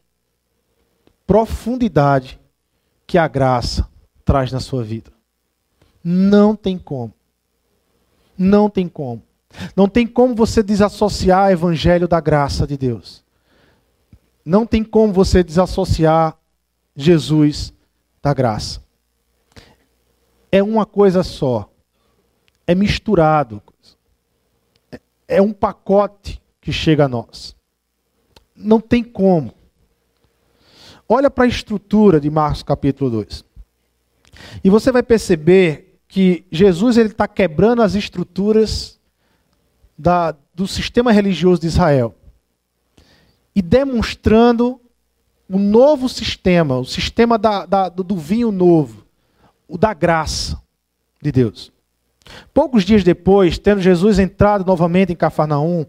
profundidade que a graça traz na sua vida. Não tem como. Não tem como. Não tem como você desassociar o evangelho da graça de Deus. Não tem como você desassociar Jesus da graça. É uma coisa só. É misturado. É um pacote que chega a nós. Não tem como. Olha para a estrutura de Marcos capítulo 2. E você vai perceber que Jesus ele está quebrando as estruturas da, do sistema religioso de Israel e demonstrando o novo sistema, o sistema da, da, do vinho novo, o da graça de Deus. Poucos dias depois, tendo Jesus entrado novamente em Cafarnaum,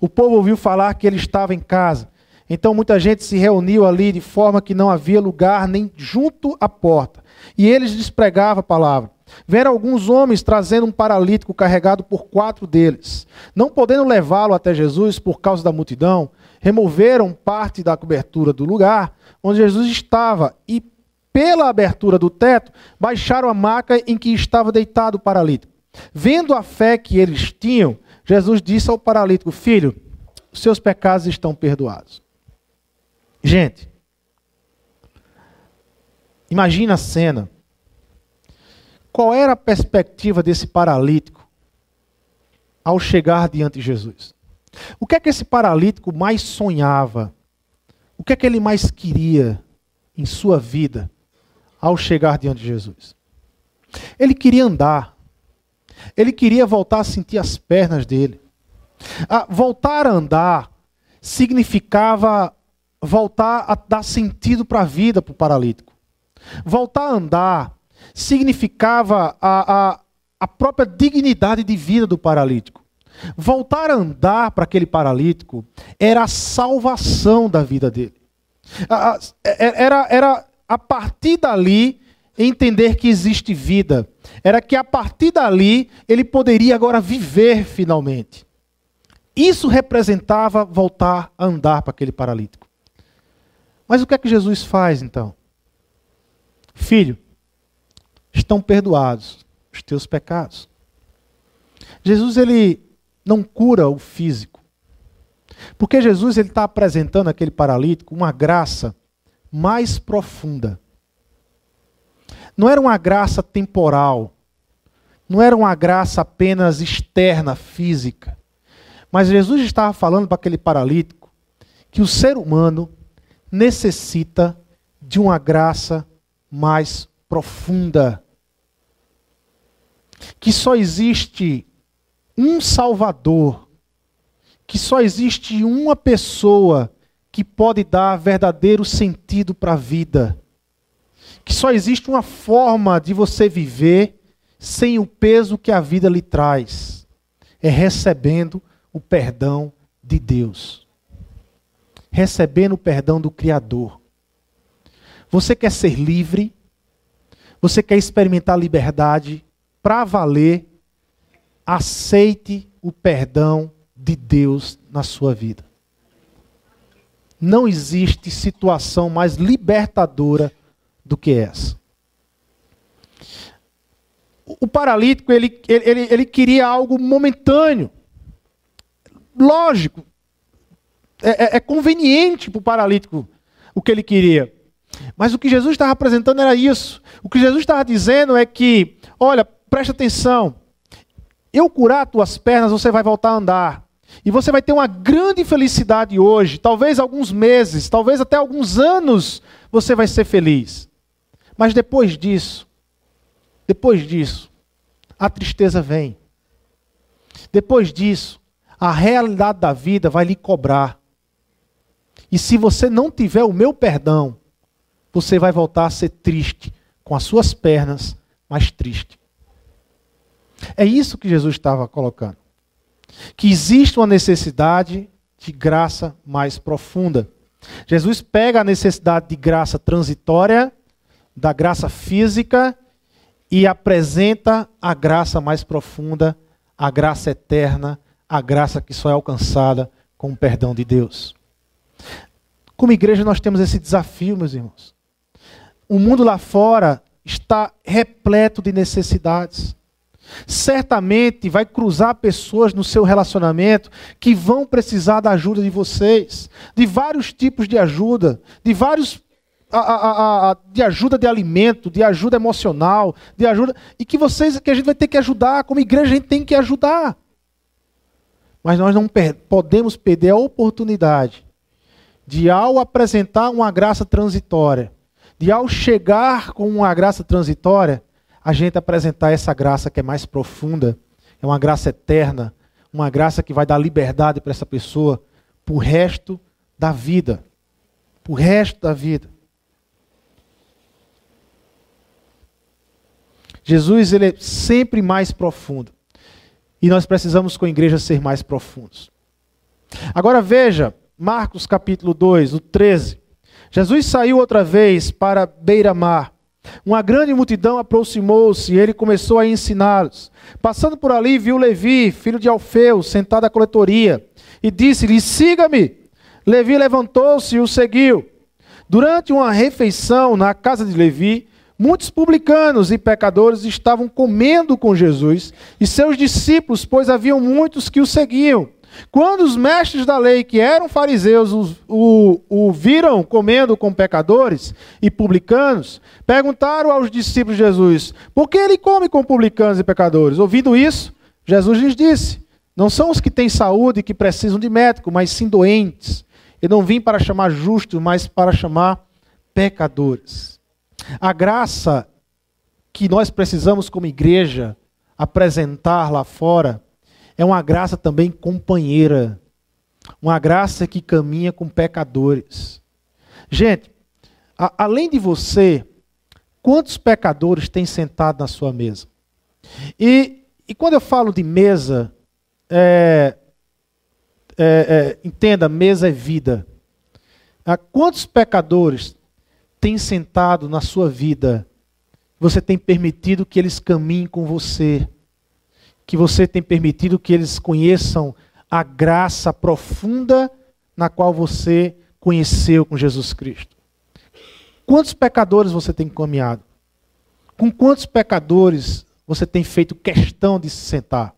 o povo ouviu falar que ele estava em casa. Então muita gente se reuniu ali de forma que não havia lugar nem junto à porta. E eles lhes pregavam a palavra. Vieram alguns homens trazendo um paralítico carregado por quatro deles. Não podendo levá-lo até Jesus por causa da multidão, removeram parte da cobertura do lugar onde Jesus estava e, pela abertura do teto, baixaram a maca em que estava deitado o paralítico. Vendo a fé que eles tinham, Jesus disse ao paralítico: Filho, seus pecados estão perdoados. Gente, imagina a cena. Qual era a perspectiva desse paralítico ao chegar diante de Jesus? O que é que esse paralítico mais sonhava? O que é que ele mais queria em sua vida ao chegar diante de Jesus? Ele queria andar. Ele queria voltar a sentir as pernas dele. Ah, voltar a andar significava voltar a dar sentido para a vida para o paralítico. Voltar a andar significava a, a, a própria dignidade de vida do paralítico. Voltar a andar para aquele paralítico era a salvação da vida dele. É, era, era a partir dali entender que existe vida. Era que a partir dali ele poderia agora viver finalmente. Isso representava voltar a andar para aquele paralítico. Mas o que é que Jesus faz então? Filho, estão perdoados os teus pecados. Jesus ele não cura o físico. Porque Jesus ele está apresentando aquele paralítico uma graça mais profunda. Não era uma graça temporal, não era uma graça apenas externa, física. Mas Jesus estava falando para aquele paralítico que o ser humano necessita de uma graça mais profunda. Que só existe um Salvador, que só existe uma pessoa que pode dar verdadeiro sentido para a vida. Que só existe uma forma de você viver sem o peso que a vida lhe traz. É recebendo o perdão de Deus. Recebendo o perdão do Criador. Você quer ser livre? Você quer experimentar liberdade para valer? Aceite o perdão de Deus na sua vida. Não existe situação mais libertadora do que essa. O paralítico, ele, ele, ele queria algo momentâneo. Lógico. É, é, é conveniente para o paralítico o que ele queria. Mas o que Jesus estava apresentando era isso. O que Jesus estava dizendo é que, olha, preste atenção. Eu curar tuas pernas, você vai voltar a andar. E você vai ter uma grande felicidade hoje, talvez alguns meses, talvez até alguns anos, você vai ser feliz. Mas depois disso, depois disso, a tristeza vem. Depois disso, a realidade da vida vai lhe cobrar. E se você não tiver o meu perdão, você vai voltar a ser triste, com as suas pernas, mais triste. É isso que Jesus estava colocando que existe uma necessidade de graça mais profunda. Jesus pega a necessidade de graça transitória, da graça física, e apresenta a graça mais profunda, a graça eterna, a graça que só é alcançada com o perdão de Deus. Como igreja, nós temos esse desafio, meus irmãos. O mundo lá fora está repleto de necessidades. Certamente vai cruzar pessoas no seu relacionamento que vão precisar da ajuda de vocês, de vários tipos de ajuda, de vários a, a, a, de ajuda de alimento, de ajuda emocional, de ajuda e que vocês que a gente vai ter que ajudar, como igreja a gente tem que ajudar. Mas nós não per podemos perder a oportunidade de ao apresentar uma graça transitória, de ao chegar com uma graça transitória, a gente apresentar essa graça que é mais profunda, é uma graça eterna, uma graça que vai dar liberdade para essa pessoa para o resto da vida. Para o resto da vida. Jesus ele é sempre mais profundo. E nós precisamos, com a igreja, ser mais profundos. Agora veja, Marcos capítulo 2, o 13. Jesus saiu outra vez para beira-mar uma grande multidão aproximou-se e ele começou a ensiná-los. Passando por ali, viu Levi, filho de Alfeu, sentado à coletoria, e disse-lhe: Siga-me. Levi levantou-se e o seguiu. Durante uma refeição na casa de Levi, muitos publicanos e pecadores estavam comendo com Jesus e seus discípulos, pois haviam muitos que o seguiam. Quando os mestres da lei, que eram fariseus, o, o, viram comendo com pecadores e publicanos, perguntaram aos discípulos de Jesus: por que ele come com publicanos e pecadores? Ouvindo isso, Jesus lhes disse: Não são os que têm saúde que precisam de médico, mas sim doentes. Eu não vim para chamar justos, mas para chamar pecadores. A graça que nós precisamos, como igreja, apresentar lá fora é uma graça também companheira. Uma graça que caminha com pecadores. Gente, a, além de você, quantos pecadores tem sentado na sua mesa? E, e quando eu falo de mesa, é, é, é, entenda, mesa é vida. Ah, quantos pecadores tem sentado na sua vida? Você tem permitido que eles caminhem com você? Que você tem permitido que eles conheçam a graça profunda na qual você conheceu com Jesus Cristo. Quantos pecadores você tem caminhado? Com quantos pecadores você tem feito questão de se sentar?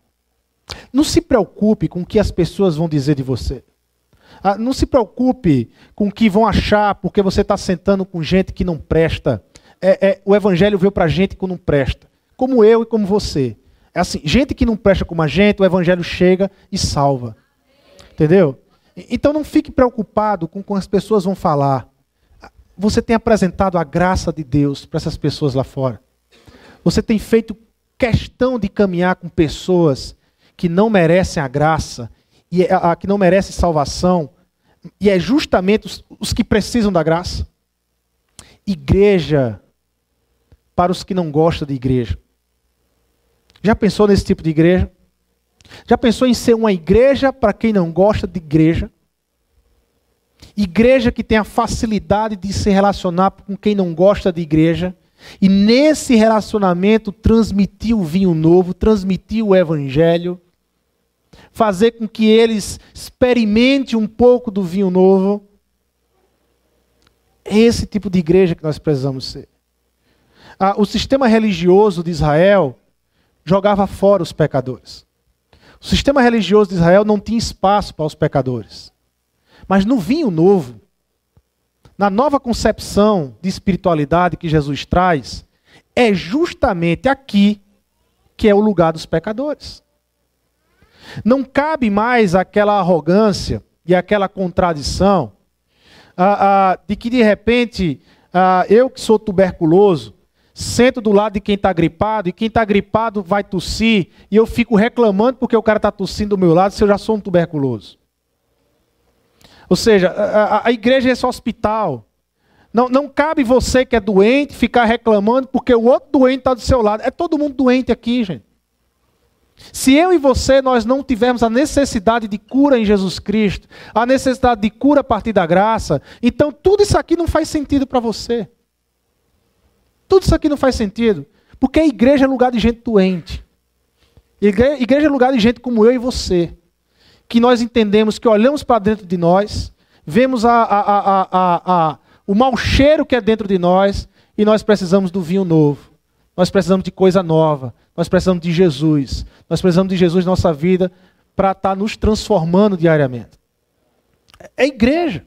Não se preocupe com o que as pessoas vão dizer de você. Ah, não se preocupe com o que vão achar porque você está sentando com gente que não presta. É, é, o evangelho veio para gente que não presta, como eu e como você. É assim, gente que não presta como a gente, o evangelho chega e salva. Entendeu? Então não fique preocupado com o que as pessoas vão falar. Você tem apresentado a graça de Deus para essas pessoas lá fora. Você tem feito questão de caminhar com pessoas que não merecem a graça e a, a, que não merecem salvação, e é justamente os, os que precisam da graça. Igreja para os que não gostam de igreja. Já pensou nesse tipo de igreja? Já pensou em ser uma igreja para quem não gosta de igreja? Igreja que tem a facilidade de se relacionar com quem não gosta de igreja. E nesse relacionamento transmitir o vinho novo, transmitir o evangelho, fazer com que eles experimentem um pouco do vinho novo. É esse tipo de igreja que nós precisamos ser. Ah, o sistema religioso de Israel jogava fora os pecadores. O sistema religioso de Israel não tinha espaço para os pecadores. Mas no vinho novo, na nova concepção de espiritualidade que Jesus traz, é justamente aqui que é o lugar dos pecadores. Não cabe mais aquela arrogância e aquela contradição ah, ah, de que de repente ah, eu que sou tuberculoso sento do lado de quem está gripado e quem está gripado vai tossir e eu fico reclamando porque o cara está tossindo do meu lado se eu já sou um tuberculoso. Ou seja, a, a igreja é esse hospital. Não, não cabe você que é doente ficar reclamando porque o outro doente está do seu lado. É todo mundo doente aqui, gente. Se eu e você nós não tivermos a necessidade de cura em Jesus Cristo, a necessidade de cura a partir da graça, então tudo isso aqui não faz sentido para você. Tudo isso aqui não faz sentido, porque a igreja é lugar de gente doente. Igreja é lugar de gente como eu e você que nós entendemos que olhamos para dentro de nós, vemos a, a, a, o mau cheiro que é dentro de nós e nós precisamos do vinho novo. Nós precisamos de coisa nova. Nós precisamos de Jesus. Nós precisamos de Jesus na nossa vida para estar tá nos transformando diariamente. É igreja.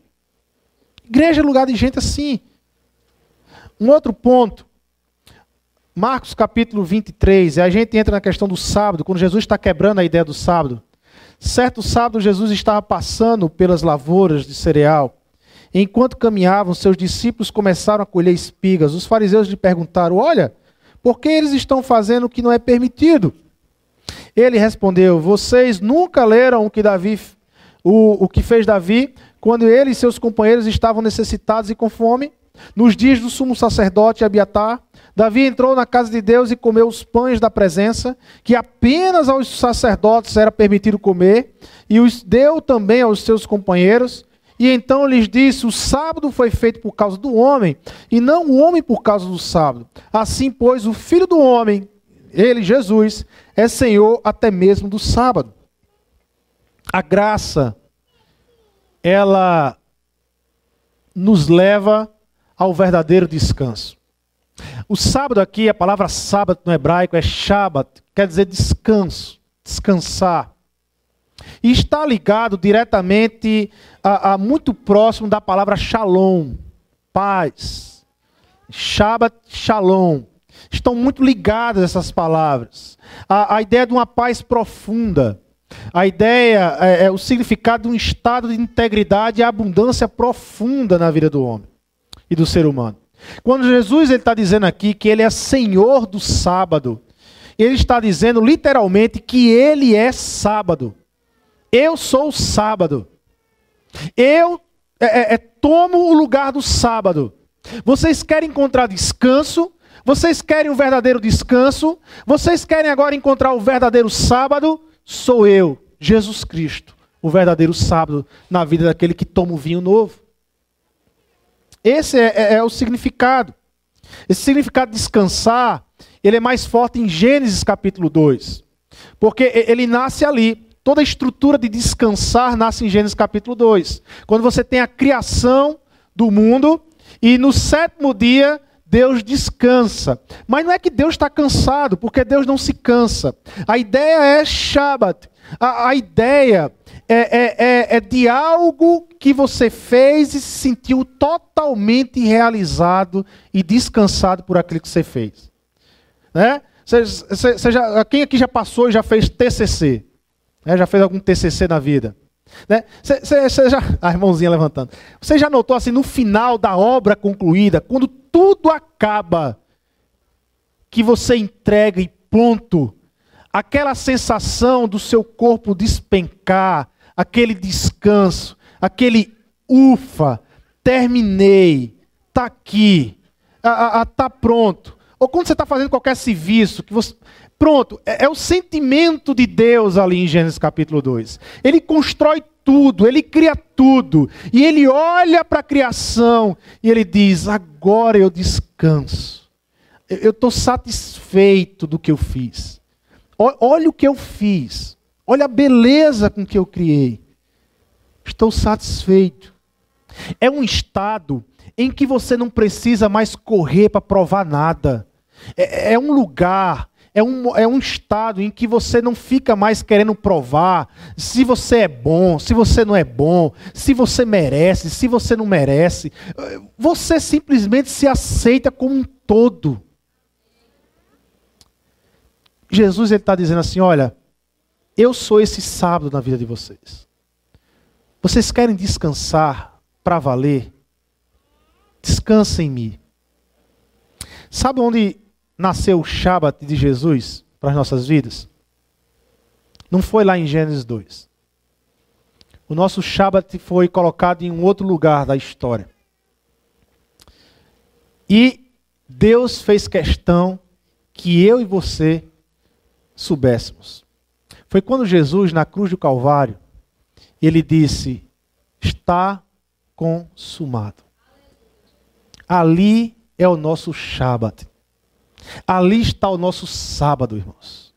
Igreja é lugar de gente assim. Um outro ponto. Marcos capítulo 23. A gente entra na questão do sábado, quando Jesus está quebrando a ideia do sábado. Certo sábado, Jesus estava passando pelas lavouras de cereal. Enquanto caminhavam, seus discípulos começaram a colher espigas. Os fariseus lhe perguntaram: Olha, por que eles estão fazendo o que não é permitido? Ele respondeu: Vocês nunca leram o que Davi, o, o que fez Davi, quando ele e seus companheiros estavam necessitados e com fome? Nos dias do sumo sacerdote Abiatar, Davi entrou na casa de Deus e comeu os pães da presença, que apenas aos sacerdotes era permitido comer, e os deu também aos seus companheiros. E então lhes disse: O sábado foi feito por causa do homem, e não o homem por causa do sábado. Assim, pois, o filho do homem, ele, Jesus, é senhor até mesmo do sábado. A graça, ela nos leva ao verdadeiro descanso. O sábado aqui, a palavra sábado no hebraico é Shabbat, quer dizer descanso, descansar. E está ligado diretamente a, a muito próximo da palavra shalom, paz. Shabbat, shalom. Estão muito ligadas essas palavras. A, a ideia de uma paz profunda. A ideia, é, é o significado de um estado de integridade e abundância profunda na vida do homem e do ser humano. Quando Jesus está dizendo aqui que ele é senhor do sábado, ele está dizendo literalmente que ele é sábado. Eu sou o sábado. Eu é, é, é, tomo o lugar do sábado. Vocês querem encontrar descanso? Vocês querem o verdadeiro descanso? Vocês querem agora encontrar o verdadeiro sábado? Sou eu, Jesus Cristo, o verdadeiro sábado na vida daquele que toma o vinho novo. Esse é, é, é o significado. Esse significado de descansar, ele é mais forte em Gênesis capítulo 2. Porque ele nasce ali. Toda a estrutura de descansar nasce em Gênesis capítulo 2. Quando você tem a criação do mundo e no sétimo dia Deus descansa. Mas não é que Deus está cansado, porque Deus não se cansa. A ideia é Shabat. A, a ideia é, é, é, é de algo que você fez e se sentiu totalmente realizado e descansado por aquilo que você fez. Né? Você, já, quem aqui já passou e já fez TCC? Né? Já fez algum TCC na vida? Né? Você já, a irmãozinha levantando. Você já notou assim, no final da obra concluída, quando tudo acaba, que você entrega e ponto, aquela sensação do seu corpo despencar, aquele descanso, aquele ufa, terminei, tá aqui, a, a, tá pronto. Ou quando você está fazendo qualquer serviço, que você, pronto, é, é o sentimento de Deus ali em Gênesis capítulo 2. Ele constrói tudo, ele cria tudo, e ele olha para a criação e ele diz: agora eu descanso, eu estou satisfeito do que eu fiz. Olha o que eu fiz. Olha a beleza com que eu criei. Estou satisfeito. É um estado em que você não precisa mais correr para provar nada. É, é, um lugar, é um, é um estado em que você não fica mais querendo provar se você é bom, se você não é bom, se você merece, se você não merece. Você simplesmente se aceita como um todo. Jesus está dizendo assim: olha, eu sou esse sábado na vida de vocês. Vocês querem descansar para valer? Descansem em mim. Sabe onde nasceu o Shabat de Jesus para as nossas vidas? Não foi lá em Gênesis 2. O nosso Shabat foi colocado em um outro lugar da história. E Deus fez questão que eu e você soubéssemos. Foi quando Jesus, na cruz do Calvário, ele disse: Está consumado. Ali é o nosso Shabat. Ali está o nosso sábado, irmãos.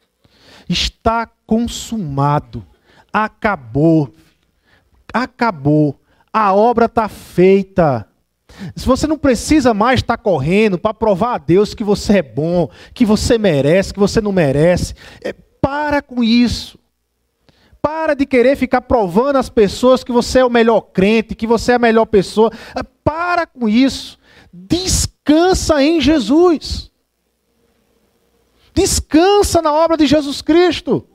Está consumado. Acabou. Acabou. A obra está feita. Se você não precisa mais estar correndo para provar a Deus que você é bom, que você merece, que você não merece, é, para com isso. Para de querer ficar provando às pessoas que você é o melhor crente, que você é a melhor pessoa. É, para com isso. Descansa em Jesus. Descansa na obra de Jesus Cristo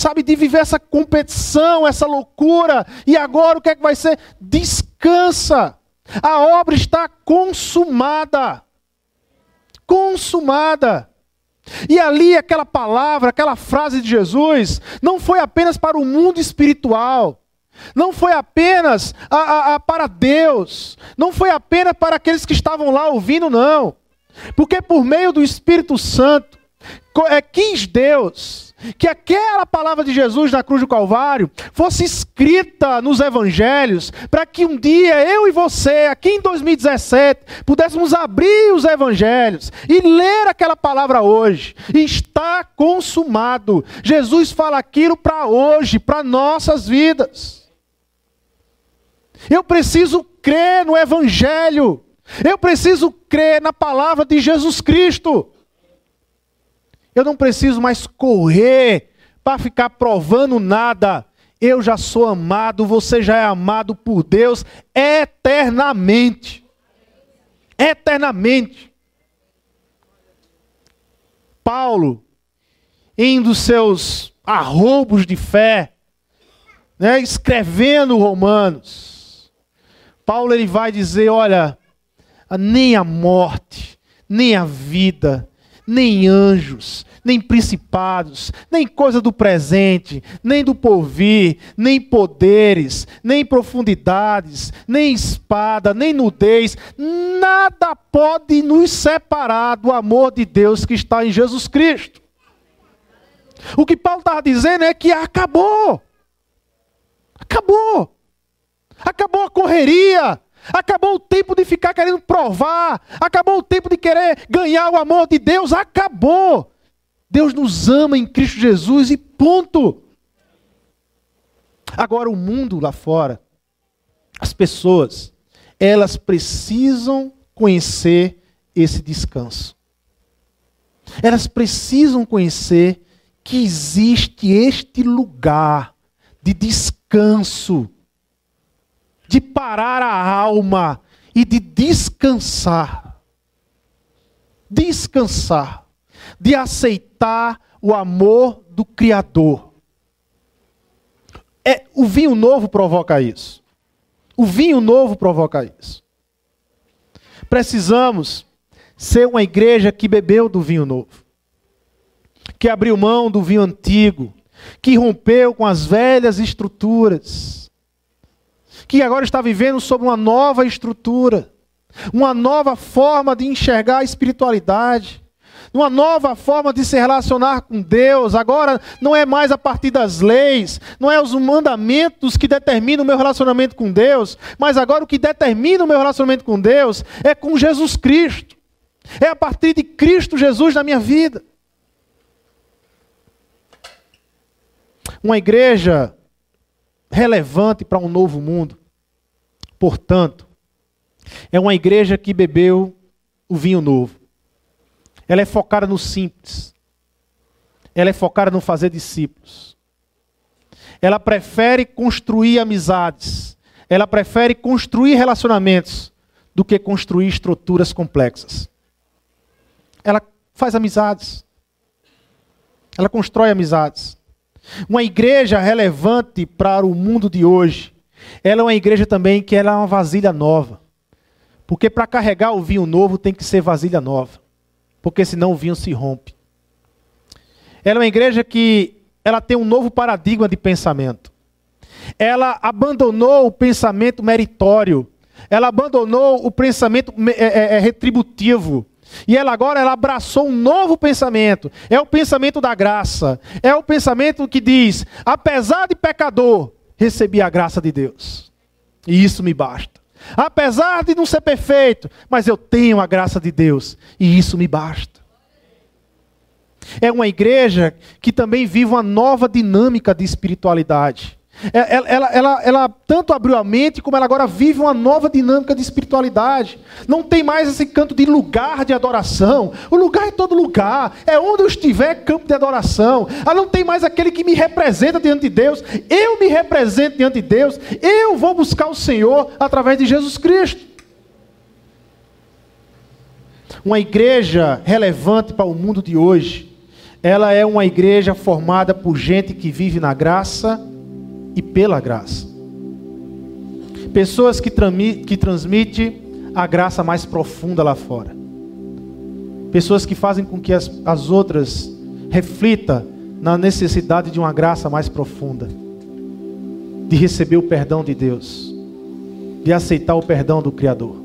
sabe, de viver essa competição, essa loucura. E agora o que é que vai ser? Descansa. A obra está consumada. Consumada. E ali aquela palavra, aquela frase de Jesus, não foi apenas para o mundo espiritual, não foi apenas a, a, a para Deus, não foi apenas para aqueles que estavam lá ouvindo, não. Porque por meio do Espírito Santo, quis Deus que aquela palavra de Jesus na cruz do Calvário fosse escrita nos evangelhos, para que um dia eu e você, aqui em 2017, pudéssemos abrir os evangelhos e ler aquela palavra hoje. Está consumado. Jesus fala aquilo para hoje, para nossas vidas. Eu preciso crer no evangelho. Eu preciso crer na palavra de Jesus Cristo. Eu não preciso mais correr para ficar provando nada. Eu já sou amado, você já é amado por Deus eternamente. Eternamente. Paulo, em dos seus arroubos de fé, né, escrevendo Romanos, Paulo ele vai dizer: olha, nem a morte, nem a vida, nem anjos, nem principados, nem coisa do presente, nem do porvir, nem poderes, nem profundidades, nem espada, nem nudez, nada pode nos separar do amor de Deus que está em Jesus Cristo. O que Paulo estava dizendo é que acabou. Acabou. Acabou a correria. Acabou o tempo de ficar querendo provar. Acabou o tempo de querer ganhar o amor de Deus. Acabou. Deus nos ama em Cristo Jesus e ponto. Agora, o mundo lá fora, as pessoas, elas precisam conhecer esse descanso. Elas precisam conhecer que existe este lugar de descanso, de parar a alma e de descansar. Descansar, de aceitar o amor do Criador. É, o vinho novo provoca isso. O vinho novo provoca isso. Precisamos ser uma igreja que bebeu do vinho novo, que abriu mão do vinho antigo, que rompeu com as velhas estruturas, que agora está vivendo sob uma nova estrutura, uma nova forma de enxergar a espiritualidade, uma nova forma de se relacionar com Deus. Agora não é mais a partir das leis, não é os mandamentos que determinam o meu relacionamento com Deus, mas agora o que determina o meu relacionamento com Deus é com Jesus Cristo. É a partir de Cristo Jesus na minha vida. Uma igreja relevante para um novo mundo, portanto, é uma igreja que bebeu o vinho novo. Ela é focada no simples. Ela é focada no fazer discípulos. Ela prefere construir amizades. Ela prefere construir relacionamentos do que construir estruturas complexas. Ela faz amizades. Ela constrói amizades. Uma igreja relevante para o mundo de hoje, ela é uma igreja também que ela é uma vasilha nova. Porque para carregar o vinho novo tem que ser vasilha nova. Porque senão o vinho se rompe. Ela é uma igreja que ela tem um novo paradigma de pensamento. Ela abandonou o pensamento meritório. Ela abandonou o pensamento é, é, é, retributivo. E ela agora ela abraçou um novo pensamento. É o pensamento da graça. É o pensamento que diz: apesar de pecador, recebi a graça de Deus. E isso me basta. Apesar de não ser perfeito, mas eu tenho a graça de Deus. E isso me basta. É uma igreja que também vive uma nova dinâmica de espiritualidade. É, ela, ela, ela, ela, tanto abriu a mente, como ela agora vive uma nova dinâmica de espiritualidade. Não tem mais esse canto de lugar de adoração. O lugar é todo lugar. É onde eu estiver campo de adoração. Ela não tem mais aquele que me representa diante de Deus. Eu me represento diante de Deus. Eu vou buscar o Senhor através de Jesus Cristo. Uma igreja relevante para o mundo de hoje. Ela é uma igreja formada por gente que vive na graça e pela graça. Pessoas que, que transmitem a graça mais profunda lá fora. Pessoas que fazem com que as, as outras reflitam na necessidade de uma graça mais profunda. De receber o perdão de Deus. De aceitar o perdão do Criador.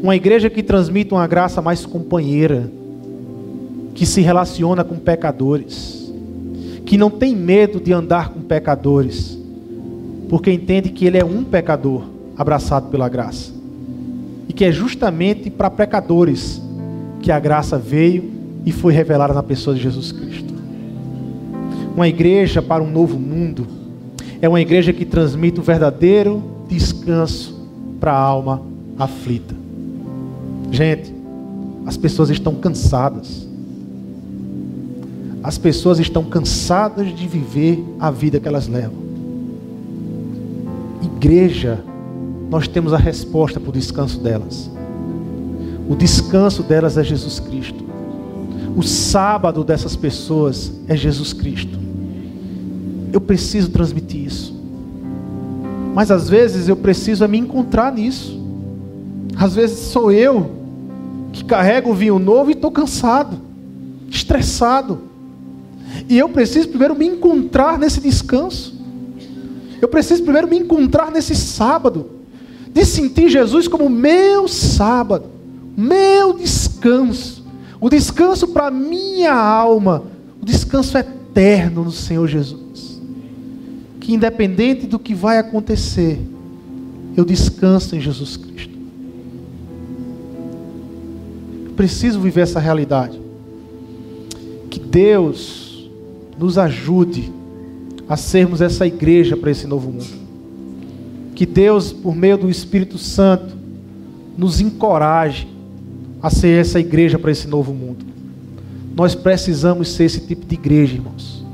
Uma igreja que transmite uma graça mais companheira. Que se relaciona com pecadores que não tem medo de andar com pecadores, porque entende que ele é um pecador abraçado pela graça. E que é justamente para pecadores que a graça veio e foi revelada na pessoa de Jesus Cristo. Uma igreja para um novo mundo é uma igreja que transmite o verdadeiro descanso para a alma aflita. Gente, as pessoas estão cansadas as pessoas estão cansadas de viver a vida que elas levam. Igreja, nós temos a resposta para o descanso delas. O descanso delas é Jesus Cristo. O sábado dessas pessoas é Jesus Cristo. Eu preciso transmitir isso. Mas às vezes eu preciso é me encontrar nisso. Às vezes sou eu que carrego o vinho novo e estou cansado, estressado. E eu preciso primeiro me encontrar nesse descanso. Eu preciso primeiro me encontrar nesse sábado. De sentir Jesus como meu sábado, meu descanso. O descanso para minha alma. O descanso eterno no Senhor Jesus. Que independente do que vai acontecer, eu descanso em Jesus Cristo. Eu preciso viver essa realidade. Que Deus nos ajude a sermos essa igreja para esse novo mundo. Que Deus, por meio do Espírito Santo, nos encoraje a ser essa igreja para esse novo mundo. Nós precisamos ser esse tipo de igreja, irmãos.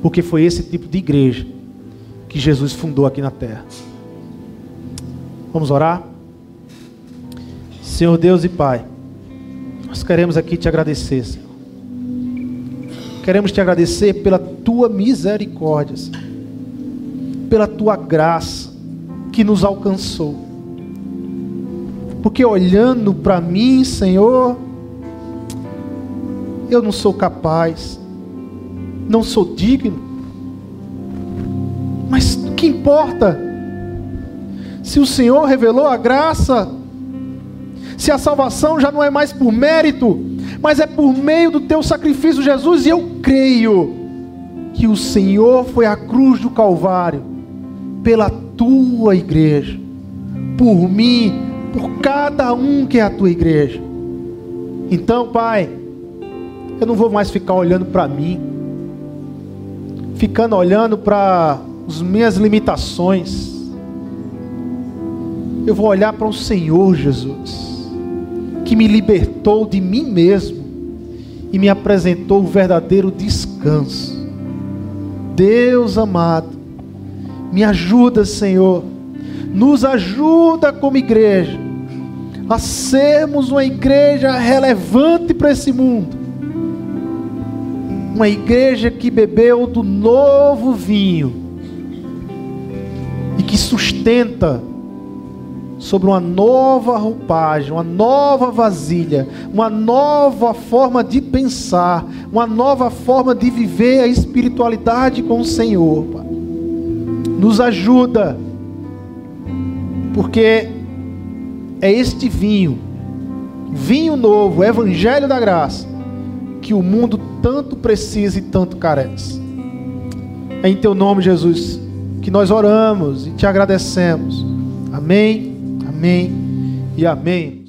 Porque foi esse tipo de igreja que Jesus fundou aqui na terra. Vamos orar? Senhor Deus e Pai, nós queremos aqui te agradecer, Senhor. Queremos te agradecer pela tua misericórdia, pela tua graça que nos alcançou. Porque olhando para mim, Senhor, eu não sou capaz, não sou digno. Mas o que importa? Se o Senhor revelou a graça, se a salvação já não é mais por mérito, mas é por meio do teu sacrifício, Jesus, e eu creio que o Senhor foi à cruz do Calvário pela tua igreja, por mim, por cada um que é a tua igreja. Então, Pai, eu não vou mais ficar olhando para mim, ficando olhando para as minhas limitações. Eu vou olhar para o Senhor Jesus, que me libertou de mim mesmo e me apresentou o verdadeiro descanso. Deus amado, me ajuda, Senhor, nos ajuda como igreja a sermos uma igreja relevante para esse mundo uma igreja que bebeu do novo vinho e que sustenta sobre uma nova roupagem, uma nova vasilha, uma nova forma de pensar, uma nova forma de viver a espiritualidade com o Senhor. Nos ajuda, porque é este vinho, vinho novo, Evangelho da Graça, que o mundo tanto precisa e tanto carece. É em teu nome, Jesus, que nós oramos e te agradecemos. Amém, amém e amém.